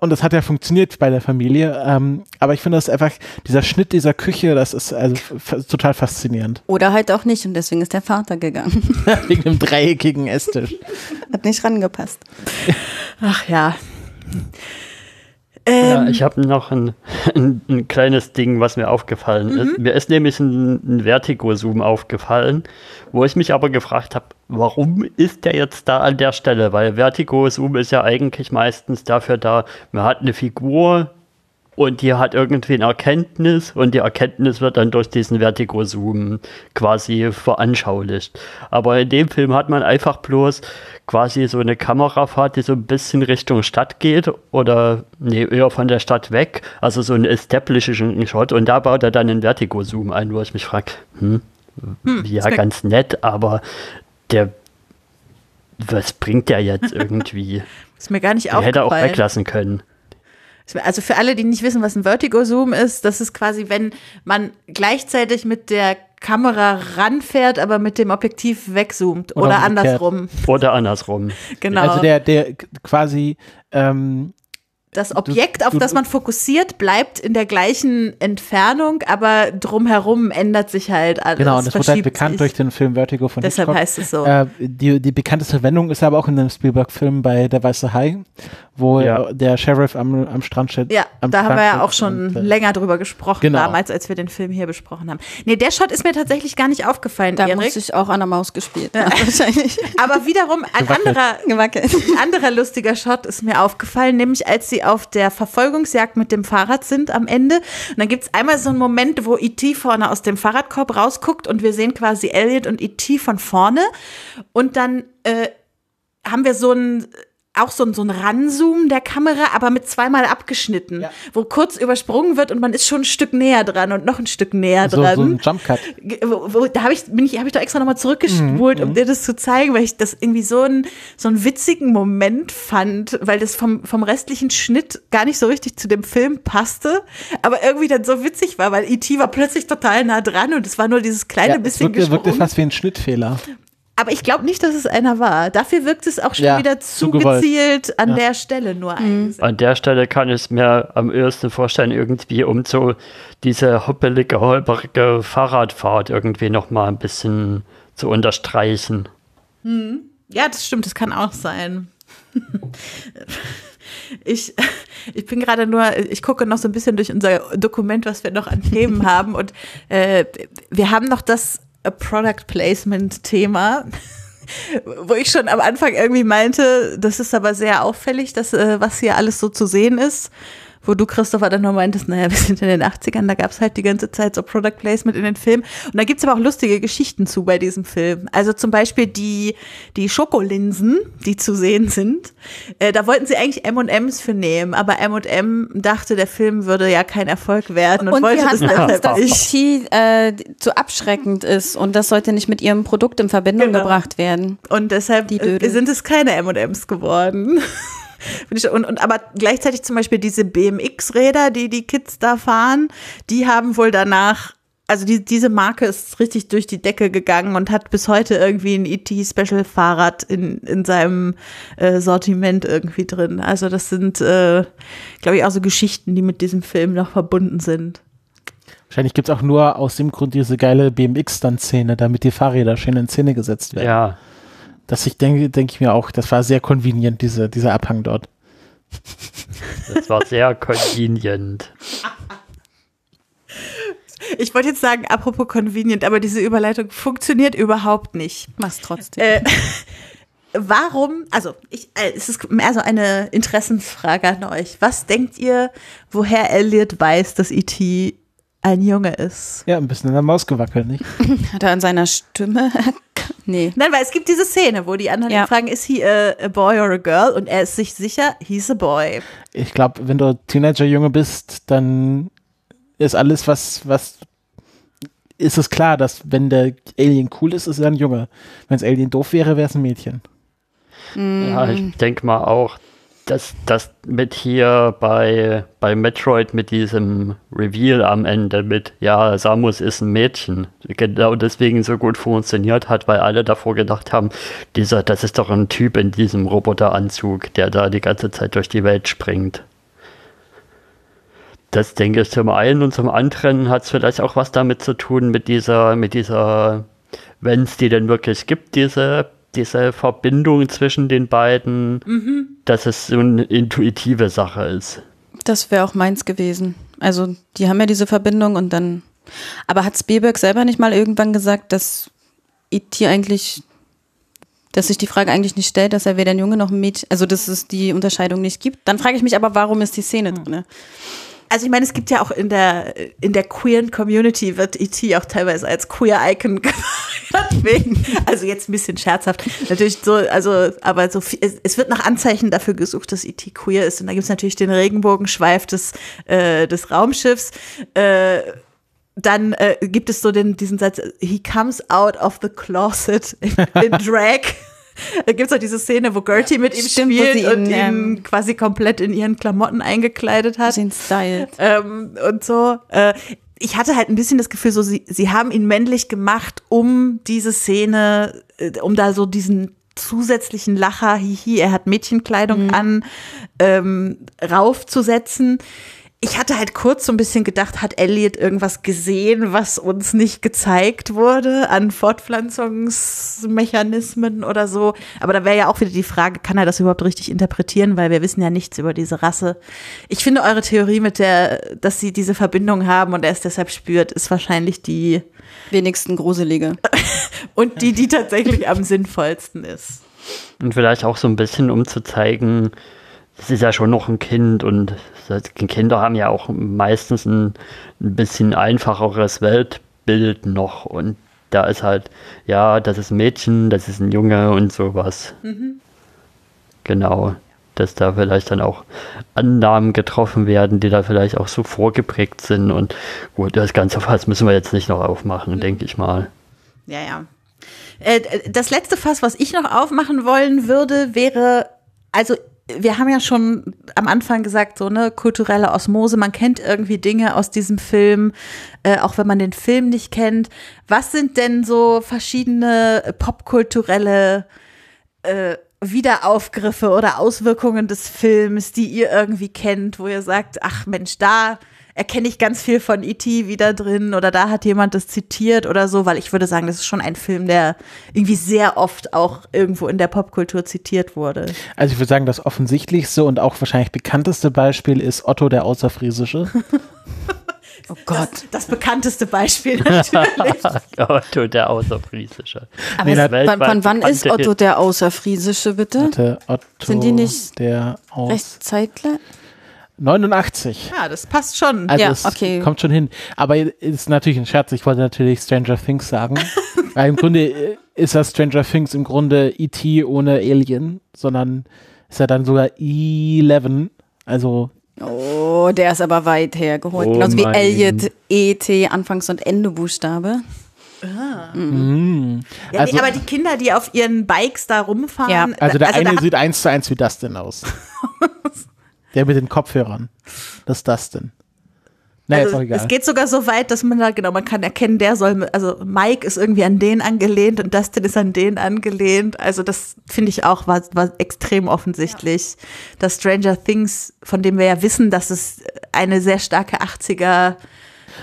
Und das hat ja funktioniert bei der Familie. Ähm, aber ich finde das einfach, dieser Schnitt dieser Küche, das ist also total faszinierend. Oder halt auch nicht und deswegen ist der Vater gegangen. [laughs] Wegen dem dreieckigen Esstisch. Hat nicht rangepasst. Ach ja. Ja, Ähm, ich habe noch ein, ein, ein kleines Ding, was mir aufgefallen Mhm. ist. Mir ist nämlich ein, ein Vertigo-Zoom aufgefallen, wo ich mich aber gefragt habe, warum ist der jetzt da an der Stelle? Weil Vertigo-Zoom ist ja eigentlich meistens dafür da, man hat eine Figur und die hat irgendwie eine Erkenntnis und die Erkenntnis wird dann durch diesen Vertigo-Zoom quasi veranschaulicht. Aber in dem Film hat man einfach bloß quasi so eine Kamerafahrt, die so ein bisschen Richtung Stadt geht oder nee, eher von der Stadt weg. Also so ein establishing Shot und da baut er dann einen Vertigo-Zoom ein, wo ich mich frage, hm, ja, ist ganz nett, aber der was bringt der jetzt [laughs] irgendwie? ist mir gar nicht Der hätte auch aufgefallen. weglassen können. Also für alle, die nicht wissen, was ein Vertigo-Zoom ist, das ist quasi, wenn man gleichzeitig mit der Kamera ranfährt, aber mit dem Objektiv wegzoomt Oder oder, andersrum. Oder andersrum. Genau. Also der, der quasi, ähm, das Objekt, auf du- das man fokussiert, bleibt in der gleichen Entfernung, aber drumherum ändert sich halt alles. genau, und das wurde halt bekannt sich. durch den Film Vertigo von Deshalb Hitchcock. heißt es so. Äh, die, die bekannteste Wendung ist aber auch in dem Spielberg-Film bei Der Weiße Hai, wo Ja. der Sheriff am, am Strand steht. Ja, am da haben wir ja Strand auch schon und, äh, länger drüber gesprochen, genau. damals, als wir den Film hier besprochen haben. Nee, der Shot ist mir tatsächlich gar nicht aufgefallen, Da Erik. muss ich auch an der Maus gespielt. haben, [laughs] wahrscheinlich. Aber wiederum ein Gewackelt. anderer, Gewackelt. ein anderer lustiger Shot ist mir aufgefallen, nämlich als sie auf der Verfolgungsjagd mit dem Fahrrad sind am Ende. Und dann gibt es einmal so einen Moment, wo E.T. vorne aus dem Fahrradkorb rausguckt und wir sehen quasi Elliot und E.T. von vorne. Und dann äh, haben wir so ein auch so ein, so ein Ranzoom der Kamera, aber mit zweimal abgeschnitten, Ja. wo kurz übersprungen wird und man ist schon ein Stück näher dran und noch ein Stück näher so, dran. so ein Jumpcut. Wo, wo, da habe ich, bin ich, habe ich doch extra nochmal Mhm, zurückgespult, um dir das zu zeigen, weil ich das irgendwie so einen, so einen witzigen Moment fand, weil das vom, vom restlichen Schnitt gar nicht so richtig zu dem Film passte, aber irgendwie dann so witzig war, weil E.T. war plötzlich total nah dran und es war nur dieses kleine Ja, es bisschen wirkte, wirkte gesprungen. fast wie ein Schnittfehler. Aber ich glaube nicht, dass es einer war. Dafür wirkt es auch schon Ja, wieder zu gezielt an Ja. der Stelle nur eingesetzt. An der Stelle kann ich es mir am ehesten vorstellen, irgendwie um so diese hoppelige, holperige Fahrradfahrt irgendwie nochmal ein bisschen zu unterstreichen. Ja, das stimmt, das kann auch sein. [laughs] Ich, ich bin gerade nur, ich gucke noch so ein bisschen durch unser Dokument, was wir noch an Themen haben. Und äh, wir haben noch das Product Placement Thema. [laughs] Wo ich schon am Anfang irgendwie meinte, das ist aber sehr auffällig, dass, äh, was hier alles so zu sehen ist wo du, Christopher, dann noch meintest, naja, wir sind in den 80ern, da gab es halt die ganze Zeit so Product Placement in den Filmen. Und da gibt's aber auch lustige Geschichten zu bei diesem Film. Also zum Beispiel die, die Schokolinsen, die zu sehen sind. Äh, da wollten sie eigentlich M&M's für nehmen, aber M&M dachte, der Film würde ja kein Erfolg werden und, und wollte das deshalb dass nicht. die äh, zu abschreckend ist und das sollte nicht mit ihrem Produkt in Verbindung Genau. gebracht werden. Und deshalb äh, sind es keine M&M's geworden. [laughs] Und, und aber gleichzeitig zum Beispiel diese BMX-Räder, die die Kids da fahren, die haben wohl danach, also die, diese Marke ist richtig durch die Decke gegangen und hat bis heute irgendwie ein ET-Special-Fahrrad in, in seinem äh, Sortiment irgendwie drin. Also das sind, äh, glaube ich, auch so Geschichten, die mit diesem Film noch verbunden sind. Wahrscheinlich gibt's auch nur aus dem Grund diese geile BMX-Stunt-Szene, damit die Fahrräder schön in Szene gesetzt werden. Ja, Das ich denke, denke ich mir auch, das war sehr convenient, diese, dieser Abhang dort. das war sehr convenient. Ich wollte jetzt sagen, apropos convenient, aber diese Überleitung funktioniert überhaupt nicht. Mach's trotzdem. Äh, [laughs] warum, also ich, äh, es ist mehr so eine Interessensfrage an euch. Was denkt ihr, woher Elliot weiß, dass E.T. ein Junge ist? Ja, ein bisschen an der Maus gewackelt, nicht? [laughs] Hat er an seiner Stimme? nee. Nein, weil es gibt diese Szene, wo die anderen Ja. fragen, ist he a, a boy or a girl? Und er ist sich sicher, he's a boy. Ich glaube, wenn du Teenager-Junge bist, dann ist alles, was, was, ist es klar, dass wenn der Alien cool ist, ist er ein Junge. Wenn das Alien doof wäre, wäre es ein Mädchen. Ja, ich denke mal auch, dass das mit hier bei, bei Metroid mit diesem Reveal am Ende mit, ja, Samus ist ein Mädchen, genau deswegen so gut funktioniert hat, weil alle davor gedacht haben, dieser, das ist doch ein Typ in diesem Roboteranzug, der da die ganze Zeit durch die Welt springt. Das denke ich zum einen und zum anderen hat es vielleicht auch was damit zu tun mit dieser, mit dieser, wenn es die denn wirklich gibt, diese, diese Verbindung zwischen den beiden, dass es so eine intuitive Sache ist. Das wäre auch meins gewesen. Also, die haben ja diese Verbindung und dann. Aber hat Spielberg selber nicht mal irgendwann gesagt, dass E.T. eigentlich, dass sich die Frage eigentlich nicht stellt, dass er weder ein Junge noch ein Mädchen, also dass es die Unterscheidung nicht gibt? Dann frage ich mich aber, warum ist die Szene drin? Also ich meine, es gibt ja auch in der in der queeren Community wird E.T. auch teilweise als queer Icon [laughs] gefeiert wegen, also jetzt ein bisschen scherzhaft, natürlich so, also aber so viel, es, es wird nach Anzeichen dafür gesucht, dass E.T. queer ist und da gibt es natürlich den Regenbogenschweif des äh, des Raumschiffs. Äh, dann äh, gibt es so den, diesen Satz, he comes out of the closet in, in [laughs] drag. [laughs] Da gibt es auch diese Szene, wo Gertie mit ihm Stimmt, spielt sie und ihn, ihn ähm, quasi komplett in ihren Klamotten eingekleidet hat Den Style. ähm, und so. Äh, ich hatte halt ein bisschen das Gefühl, so sie, sie haben ihn männlich gemacht, um diese Szene, äh, um da so diesen zusätzlichen Lacher, hihi, er hat Mädchenkleidung an, ähm, raufzusetzen. Ich hatte halt kurz so ein bisschen gedacht, hat Elliot irgendwas gesehen, was uns nicht gezeigt wurde an Fortpflanzungsmechanismen oder so. Aber da wäre ja auch wieder die Frage, kann er das überhaupt richtig interpretieren, weil wir wissen ja nichts über diese Rasse. Ich finde eure Theorie mit der, dass sie diese Verbindung haben und er es deshalb spürt, ist wahrscheinlich die Wenigsten gruselige. [laughs] und die, die tatsächlich am sinnvollsten ist. Und vielleicht auch so ein bisschen, um zu zeigen, es ist ja schon noch ein Kind und Kinder haben ja auch meistens ein, ein bisschen einfacheres Weltbild noch und da ist halt, ja, das ist ein Mädchen, das ist ein Junge und sowas. Genau, dass da vielleicht dann auch Annahmen getroffen werden, die da vielleicht auch so vorgeprägt sind und gut, das ganze Fass müssen wir jetzt nicht noch aufmachen, denke ich mal. Ja, ja. Äh, Das letzte Fass, was ich noch aufmachen wollen würde, wäre, also wir haben ja schon am Anfang gesagt, so eine kulturelle Osmose, man kennt irgendwie Dinge aus diesem Film, äh, auch wenn man den Film nicht kennt. Was sind denn so verschiedene popkulturelle äh, Wiederaufgriffe oder Auswirkungen des Films, die ihr irgendwie kennt, wo ihr sagt, ach Mensch, da erkenne ich ganz viel von E.T. wieder drin oder da hat jemand das zitiert oder so, weil ich würde sagen, das ist schon ein Film, der irgendwie sehr oft auch irgendwo in der Popkultur zitiert wurde. Also ich würde sagen, das offensichtlichste und auch wahrscheinlich bekannteste Beispiel ist Otto der Außerfriesische. [laughs] Oh Gott. Das, das bekannteste Beispiel natürlich. [laughs] Otto, der Außerfriesische. Aber Nee, von, von wann ist Otto der Außerfriesische, bitte? Hatte Otto, Sind die nicht der aus? 89. ja, das passt schon. Also Ja, es okay. kommt schon hin. Aber ist natürlich ein Scherz. Ich wollte natürlich Stranger Things sagen. [laughs] Weil im Grunde äh, ist das Stranger Things im Grunde E.T. ohne Alien, sondern ist ja dann sogar E11. Also Oh, der ist aber weit hergeholt. Oh Genauso wie. Elliot, E.T., Anfangs- und Endebuchstabe. mh. Ja, also, nee, aber die Kinder, die auf ihren Bikes da rumfahren. Ja. also der da eine sieht eins zu eins wie Dustin aus. [laughs] der mit den Kopfhörern. Das ist Dustin. Ist also auch egal. es geht sogar so weit, dass man da, genau, man kann erkennen, der soll, also Mike ist irgendwie an den angelehnt und Dustin ist an den angelehnt. Also das finde ich auch, war, war extrem offensichtlich. dass Stranger Things, von dem wir ja wissen, dass es eine sehr starke 80er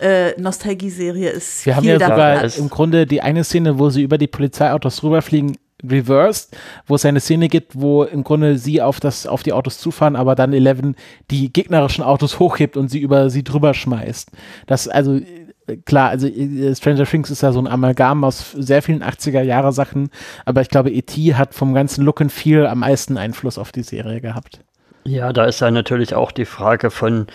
äh, Nostalgieserie ist. Wir haben ja sogar im Grunde die eine Szene, wo sie über die Polizeiautos rüberfliegen, reversed, wo es eine Szene gibt, wo im Grunde sie auf das, auf die Autos zufahren, aber dann Eleven die gegnerischen Autos [laughs] hochhebt und sie über sie drüber schmeißt. Das, also, äh, klar, also äh, Stranger Things ist ja so ein Amalgam aus sehr vielen 80er Jahre Sachen, aber ich glaube, E.T. hat vom ganzen Look and Feel am meisten Einfluss auf die Serie gehabt. Ja, da ist ja natürlich auch die Frage von,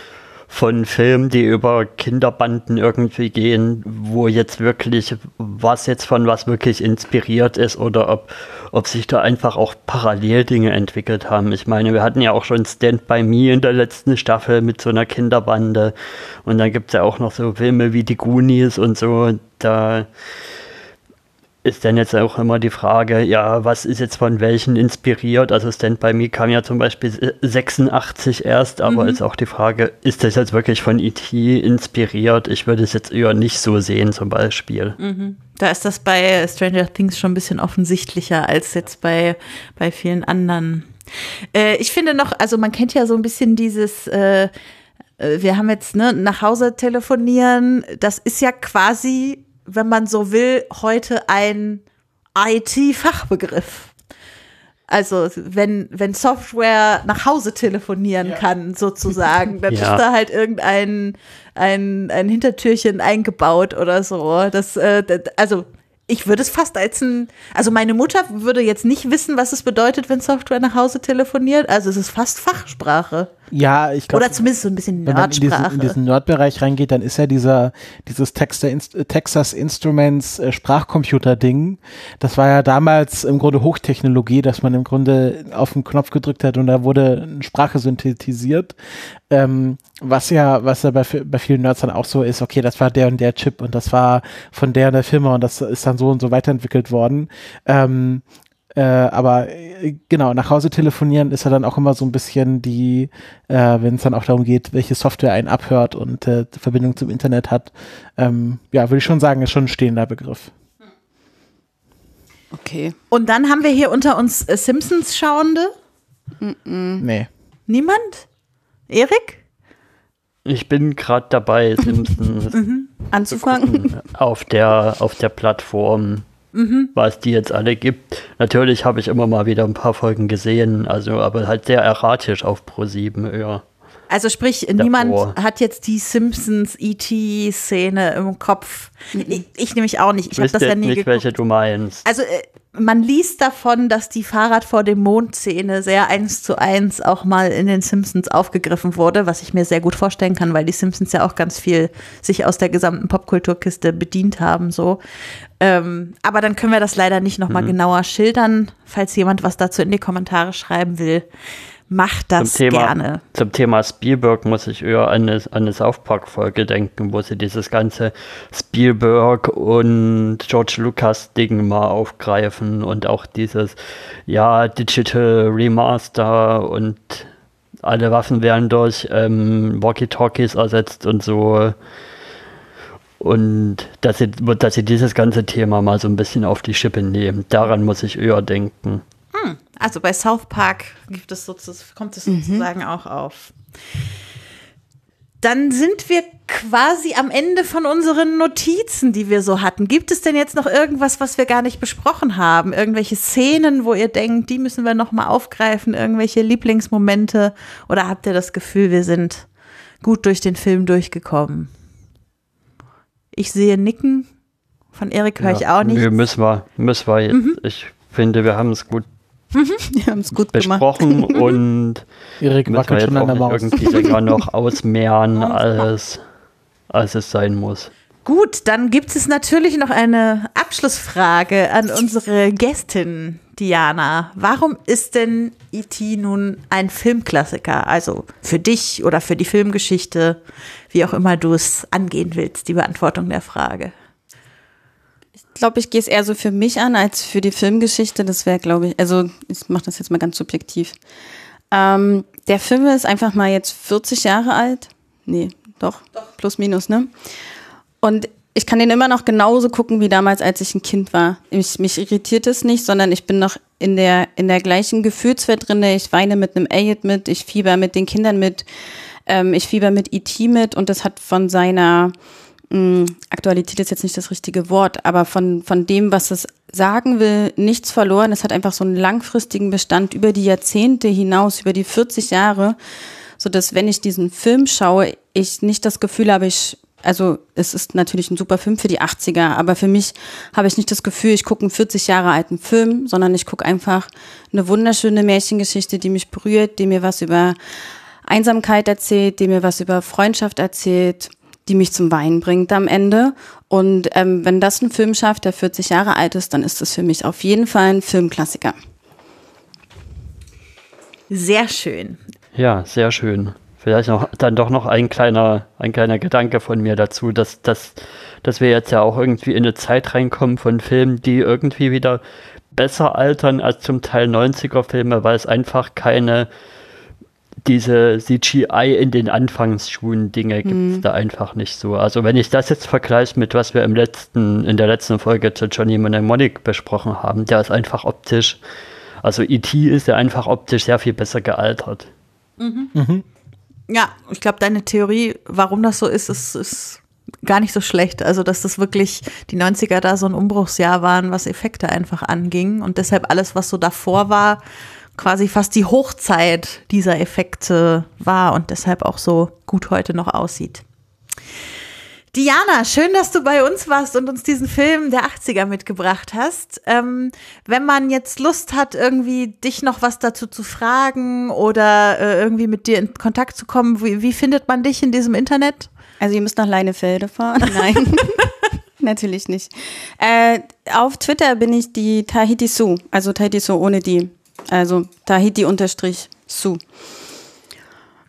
von Filmen, die über Kinderbanden irgendwie gehen, wo jetzt wirklich, was jetzt von was wirklich inspiriert ist oder ob, ob sich da einfach auch parallel Dinge entwickelt haben. Ich meine, wir hatten ja auch schon Stand By Me in der letzten Staffel mit so einer Kinderbande und dann gibt es ja auch noch so Filme wie die Goonies und so, da ist dann jetzt auch immer die Frage, ja, was ist jetzt von welchen inspiriert? Also Stand By Me kam ja zum Beispiel 86 erst, aber ist auch die Frage, ist das jetzt wirklich von E.T. inspiriert? Ich würde es jetzt eher nicht so sehen zum Beispiel. Da ist das bei Stranger Things schon ein bisschen offensichtlicher als jetzt bei, bei vielen anderen. Äh, ich finde noch, also man kennt ja so ein bisschen dieses, äh, äh, wir haben jetzt ne, nach Hause telefonieren, das ist ja quasi, wenn man so will, heute ein IT-Fachbegriff. Also wenn, wenn Software nach Hause telefonieren kann, sozusagen, dann [laughs] Ja. ist da halt irgendein ein, ein Hintertürchen eingebaut oder so. Das, äh, das, also ich würde es fast als ein, also meine Mutter würde jetzt nicht wissen, was es bedeutet, wenn Software nach Hause telefoniert. Also es ist fast Fachsprache. Ja, ich glaube. Oder zumindest so ein bisschen wenn man in diesen, Nerdsprache. in diesen Nerdbereich reingeht, dann ist ja dieser, dieses Texas, äh, Texas Instruments äh, Sprachcomputer-Ding, das war ja damals im Grunde Hochtechnologie, dass man im Grunde auf den Knopf gedrückt hat und da wurde eine Sprache synthetisiert. Ähm, was ja, was ja bei, bei vielen Nerds dann auch so ist, okay, das war der und der Chip und das war von der und der Firma und das ist dann so und so weiterentwickelt worden. Ähm, äh, aber äh, genau, nach Hause telefonieren ist ja dann auch immer so ein bisschen die, äh, wenn es dann auch darum geht, welche Software einen abhört und äh, Verbindung zum Internet hat. Ähm, ja, würde ich schon sagen, ist schon ein stehender Begriff. Okay. Und dann haben wir hier unter uns äh, Simpsons-Schauende. Nee. Niemand? Erik? Ich bin gerade dabei, [laughs] Simpsons Anzufangen? [laughs] auf der auf der Plattform, was die jetzt alle gibt. Natürlich habe ich immer mal wieder ein paar Folgen gesehen, also aber halt sehr erratisch auf Pro 7, ja. Also sprich, niemand hat jetzt die Simpsons ET-Szene im Kopf. Ich, ich nämlich auch nicht. Ich habe das ja nie nicht, geguckt. welche du meinst. Also äh, man liest davon, dass die Fahrrad vor dem Mond-Szene sehr eins zu eins auch mal in den Simpsons aufgegriffen wurde, was ich mir sehr gut vorstellen kann, weil die Simpsons ja auch ganz viel sich aus der gesamten Popkulturkiste bedient haben. So, ähm, aber dann können wir das leider nicht noch Mhm. mal genauer schildern. Falls jemand was dazu in die Kommentare schreiben will, macht das zum Thema, gerne. Zum Thema Spielberg muss ich eher an eine, an eine South Park-Folge denken, wo sie dieses ganze Spielberg und George Lucas-Ding mal aufgreifen und auch dieses, ja, Digital Remaster und alle Waffen werden durch ähm, Walkie-Talkies ersetzt und so. Und dass sie, dass sie dieses ganze Thema mal so ein bisschen auf die Schippe nehmen. Daran muss ich eher denken. Also bei South Park gibt es sozusagen, kommt es sozusagen auch auf. Dann sind wir quasi am Ende von unseren Notizen, die wir so hatten. Gibt es denn jetzt noch irgendwas, was wir gar nicht besprochen haben? Irgendwelche Szenen, wo ihr denkt, die müssen wir noch mal aufgreifen? Irgendwelche Lieblingsmomente? Oder habt ihr das Gefühl, wir sind gut durch den Film durchgekommen? Ich sehe Nicken. Von Erik höre ich auch nicht. Müssen wir, müssen wir jetzt. Mhm. Ich finde, wir haben es gut [laughs] wir haben es gut besprochen gemacht. [laughs] und Erik müssen wir jetzt auch nicht irgendwie länger noch [laughs] ausmehren, als, als es sein muss. Gut, dann gibt es natürlich noch eine Abschlussfrage an unsere Gästin, Diana. Warum ist denn E.T. nun ein Filmklassiker? Also für dich oder für die Filmgeschichte, wie auch immer du es angehen willst, die Beantwortung der Frage. Ich glaube, ich gehe es eher so für mich an als für die Filmgeschichte. Das wäre, glaube ich, also ich mache das jetzt mal ganz subjektiv. Ähm, der Film ist einfach mal jetzt 40 Jahre alt. Nee, doch, doch. plus minus, ne? Und ich kann den immer noch genauso gucken wie damals, als ich ein Kind war. Ich, mich irritiert es nicht, sondern ich bin noch in der, in der gleichen Gefühlswelt drin. Ich weine mit einem Elliot mit, ich fieber mit den Kindern mit, ähm, ich fieber mit E.T. mit und das hat von seiner mh, hm, Aktualität ist jetzt nicht das richtige Wort, aber von, von dem, was es sagen will, nichts verloren. Es hat einfach so einen langfristigen Bestand über die Jahrzehnte hinaus, über die 40 Jahre, so dass wenn ich diesen Film schaue, ich nicht das Gefühl habe, ich also es ist natürlich ein super Film für die 80er, aber für mich habe ich nicht das Gefühl, ich gucke einen 40 Jahre alten Film, sondern ich gucke einfach eine wunderschöne Märchengeschichte, die mich berührt, die mir was über Einsamkeit erzählt, die mir was über Freundschaft erzählt, die mich zum Weinen bringt am Ende. Und ähm, wenn das ein Film schafft, der 40 Jahre alt ist, dann ist das für mich auf jeden Fall ein Filmklassiker. Sehr schön. Ja, sehr schön. Vielleicht noch dann doch noch ein kleiner, ein kleiner Gedanke von mir dazu, dass, dass, dass wir jetzt ja auch irgendwie in eine Zeit reinkommen von Filmen, die irgendwie wieder besser altern als zum Teil 90er-Filme, weil es einfach keine diese CGI in den Anfangsschuhen Dinge gibt es mhm. da einfach nicht so. Also wenn ich das jetzt vergleiche mit was wir im letzten, in der letzten Folge zu Johnny Mnemonic besprochen haben, der ist einfach optisch, also E.T. ist ja einfach optisch sehr viel besser gealtert. Mhm. Mhm. Ja, ich glaube, deine Theorie, warum das so ist, ist, ist gar nicht so schlecht. Also, dass das wirklich die 90er da so ein Umbruchsjahr waren, was Effekte einfach anging und deshalb alles, was so davor war, quasi fast die Hochzeit dieser Effekte war und deshalb auch so gut heute noch aussieht. Diana, schön, dass du bei uns warst und uns diesen Film der 80er mitgebracht hast. Ähm, wenn man jetzt Lust hat, irgendwie dich noch was dazu zu fragen oder äh, irgendwie mit dir in Kontakt zu kommen, wie, wie findet man dich in diesem Internet? Also ihr müsst nach Leinefelde fahren. [laughs] Nein. [laughs] Natürlich nicht. Äh, auf Twitter bin ich die Tahiti Su, also Tahiti Su ohne die. Also Tahiti unterstrich Su.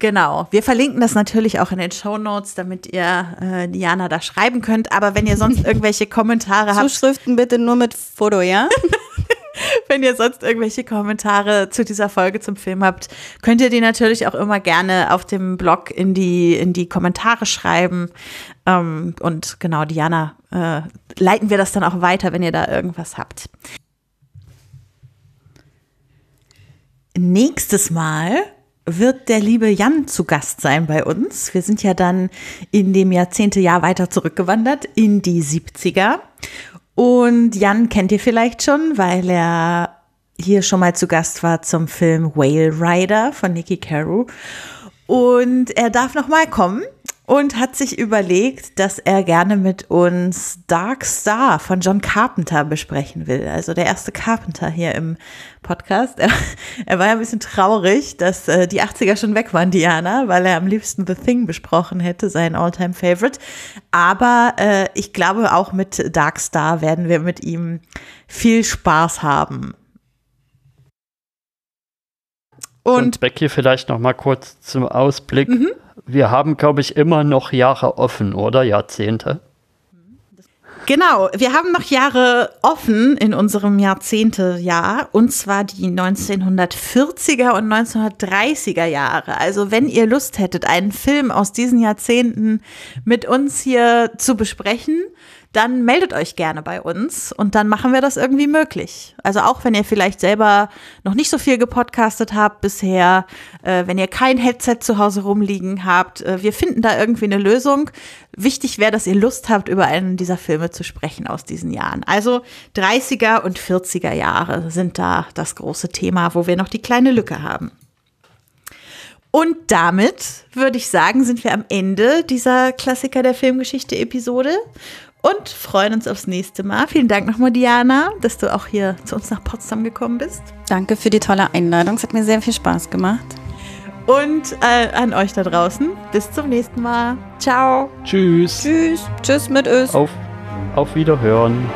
Genau. Wir verlinken das natürlich auch in den Show Notes, damit ihr äh, Diana da schreiben könnt. Aber wenn ihr sonst [laughs] irgendwelche Kommentare habt. Zuschriften bitte nur mit Foto, ja? [laughs] wenn ihr sonst irgendwelche Kommentare zu dieser Folge zum Film habt, könnt ihr die natürlich auch immer gerne auf dem Blog in die, in die Kommentare schreiben. Ähm, und genau, Diana, äh, leiten wir das dann auch weiter, wenn ihr da irgendwas habt. Nächstes Mal wird der liebe Jan zu Gast sein bei uns. Wir sind ja dann in dem Jahrzehntejahr weiter zurückgewandert in die 70er. Und Jan kennt ihr vielleicht schon, weil er hier schon mal zu Gast war zum Film Whale Rider von Nicky Carew. Und er darf noch mal kommen und hat sich überlegt, dass er gerne mit uns Dark Star von John Carpenter besprechen will. Also der erste Carpenter hier im Podcast. Er, er war ja ein bisschen traurig, dass äh, die 80er schon weg waren, Diana, weil er am liebsten The Thing besprochen hätte, sein Alltime Favorite. Aber äh, ich glaube, auch mit Dark Star werden wir mit ihm viel Spaß haben. Und, und Becky vielleicht noch mal kurz zum Ausblick. Mhm wir haben, glaube ich, immer noch Jahre offen, oder? Jahrzehnte. Genau, wir haben noch Jahre offen in unserem Jahrzehntejahr und zwar die 1940er und 1930er Jahre. Also wenn ihr Lust hättet, einen Film aus diesen Jahrzehnten mit uns hier zu besprechen, dann meldet euch gerne bei uns und dann machen wir das irgendwie möglich. Also auch wenn ihr vielleicht selber noch nicht so viel gepodcastet habt bisher, äh, wenn ihr kein Headset zu Hause rumliegen habt, äh, wir finden da irgendwie eine Lösung. Wichtig wäre, dass ihr Lust habt, über einen dieser Filme zu sprechen aus diesen Jahren. Also 30er und 40er Jahre sind da das große Thema, wo wir noch die kleine Lücke haben. Und damit würde ich sagen, sind wir am Ende dieser Klassiker der Filmgeschichte-Episode und freuen uns aufs nächste Mal. Vielen Dank nochmal, Diana, dass du auch hier zu uns nach Potsdam gekommen bist. Danke für die tolle Einladung. Es hat mir sehr viel Spaß gemacht. Und äh, an euch da draußen. Bis zum nächsten Mal. Ciao. Tschüss. Tschüss. Tschüss mit Ös. Auf, auf Wiederhören.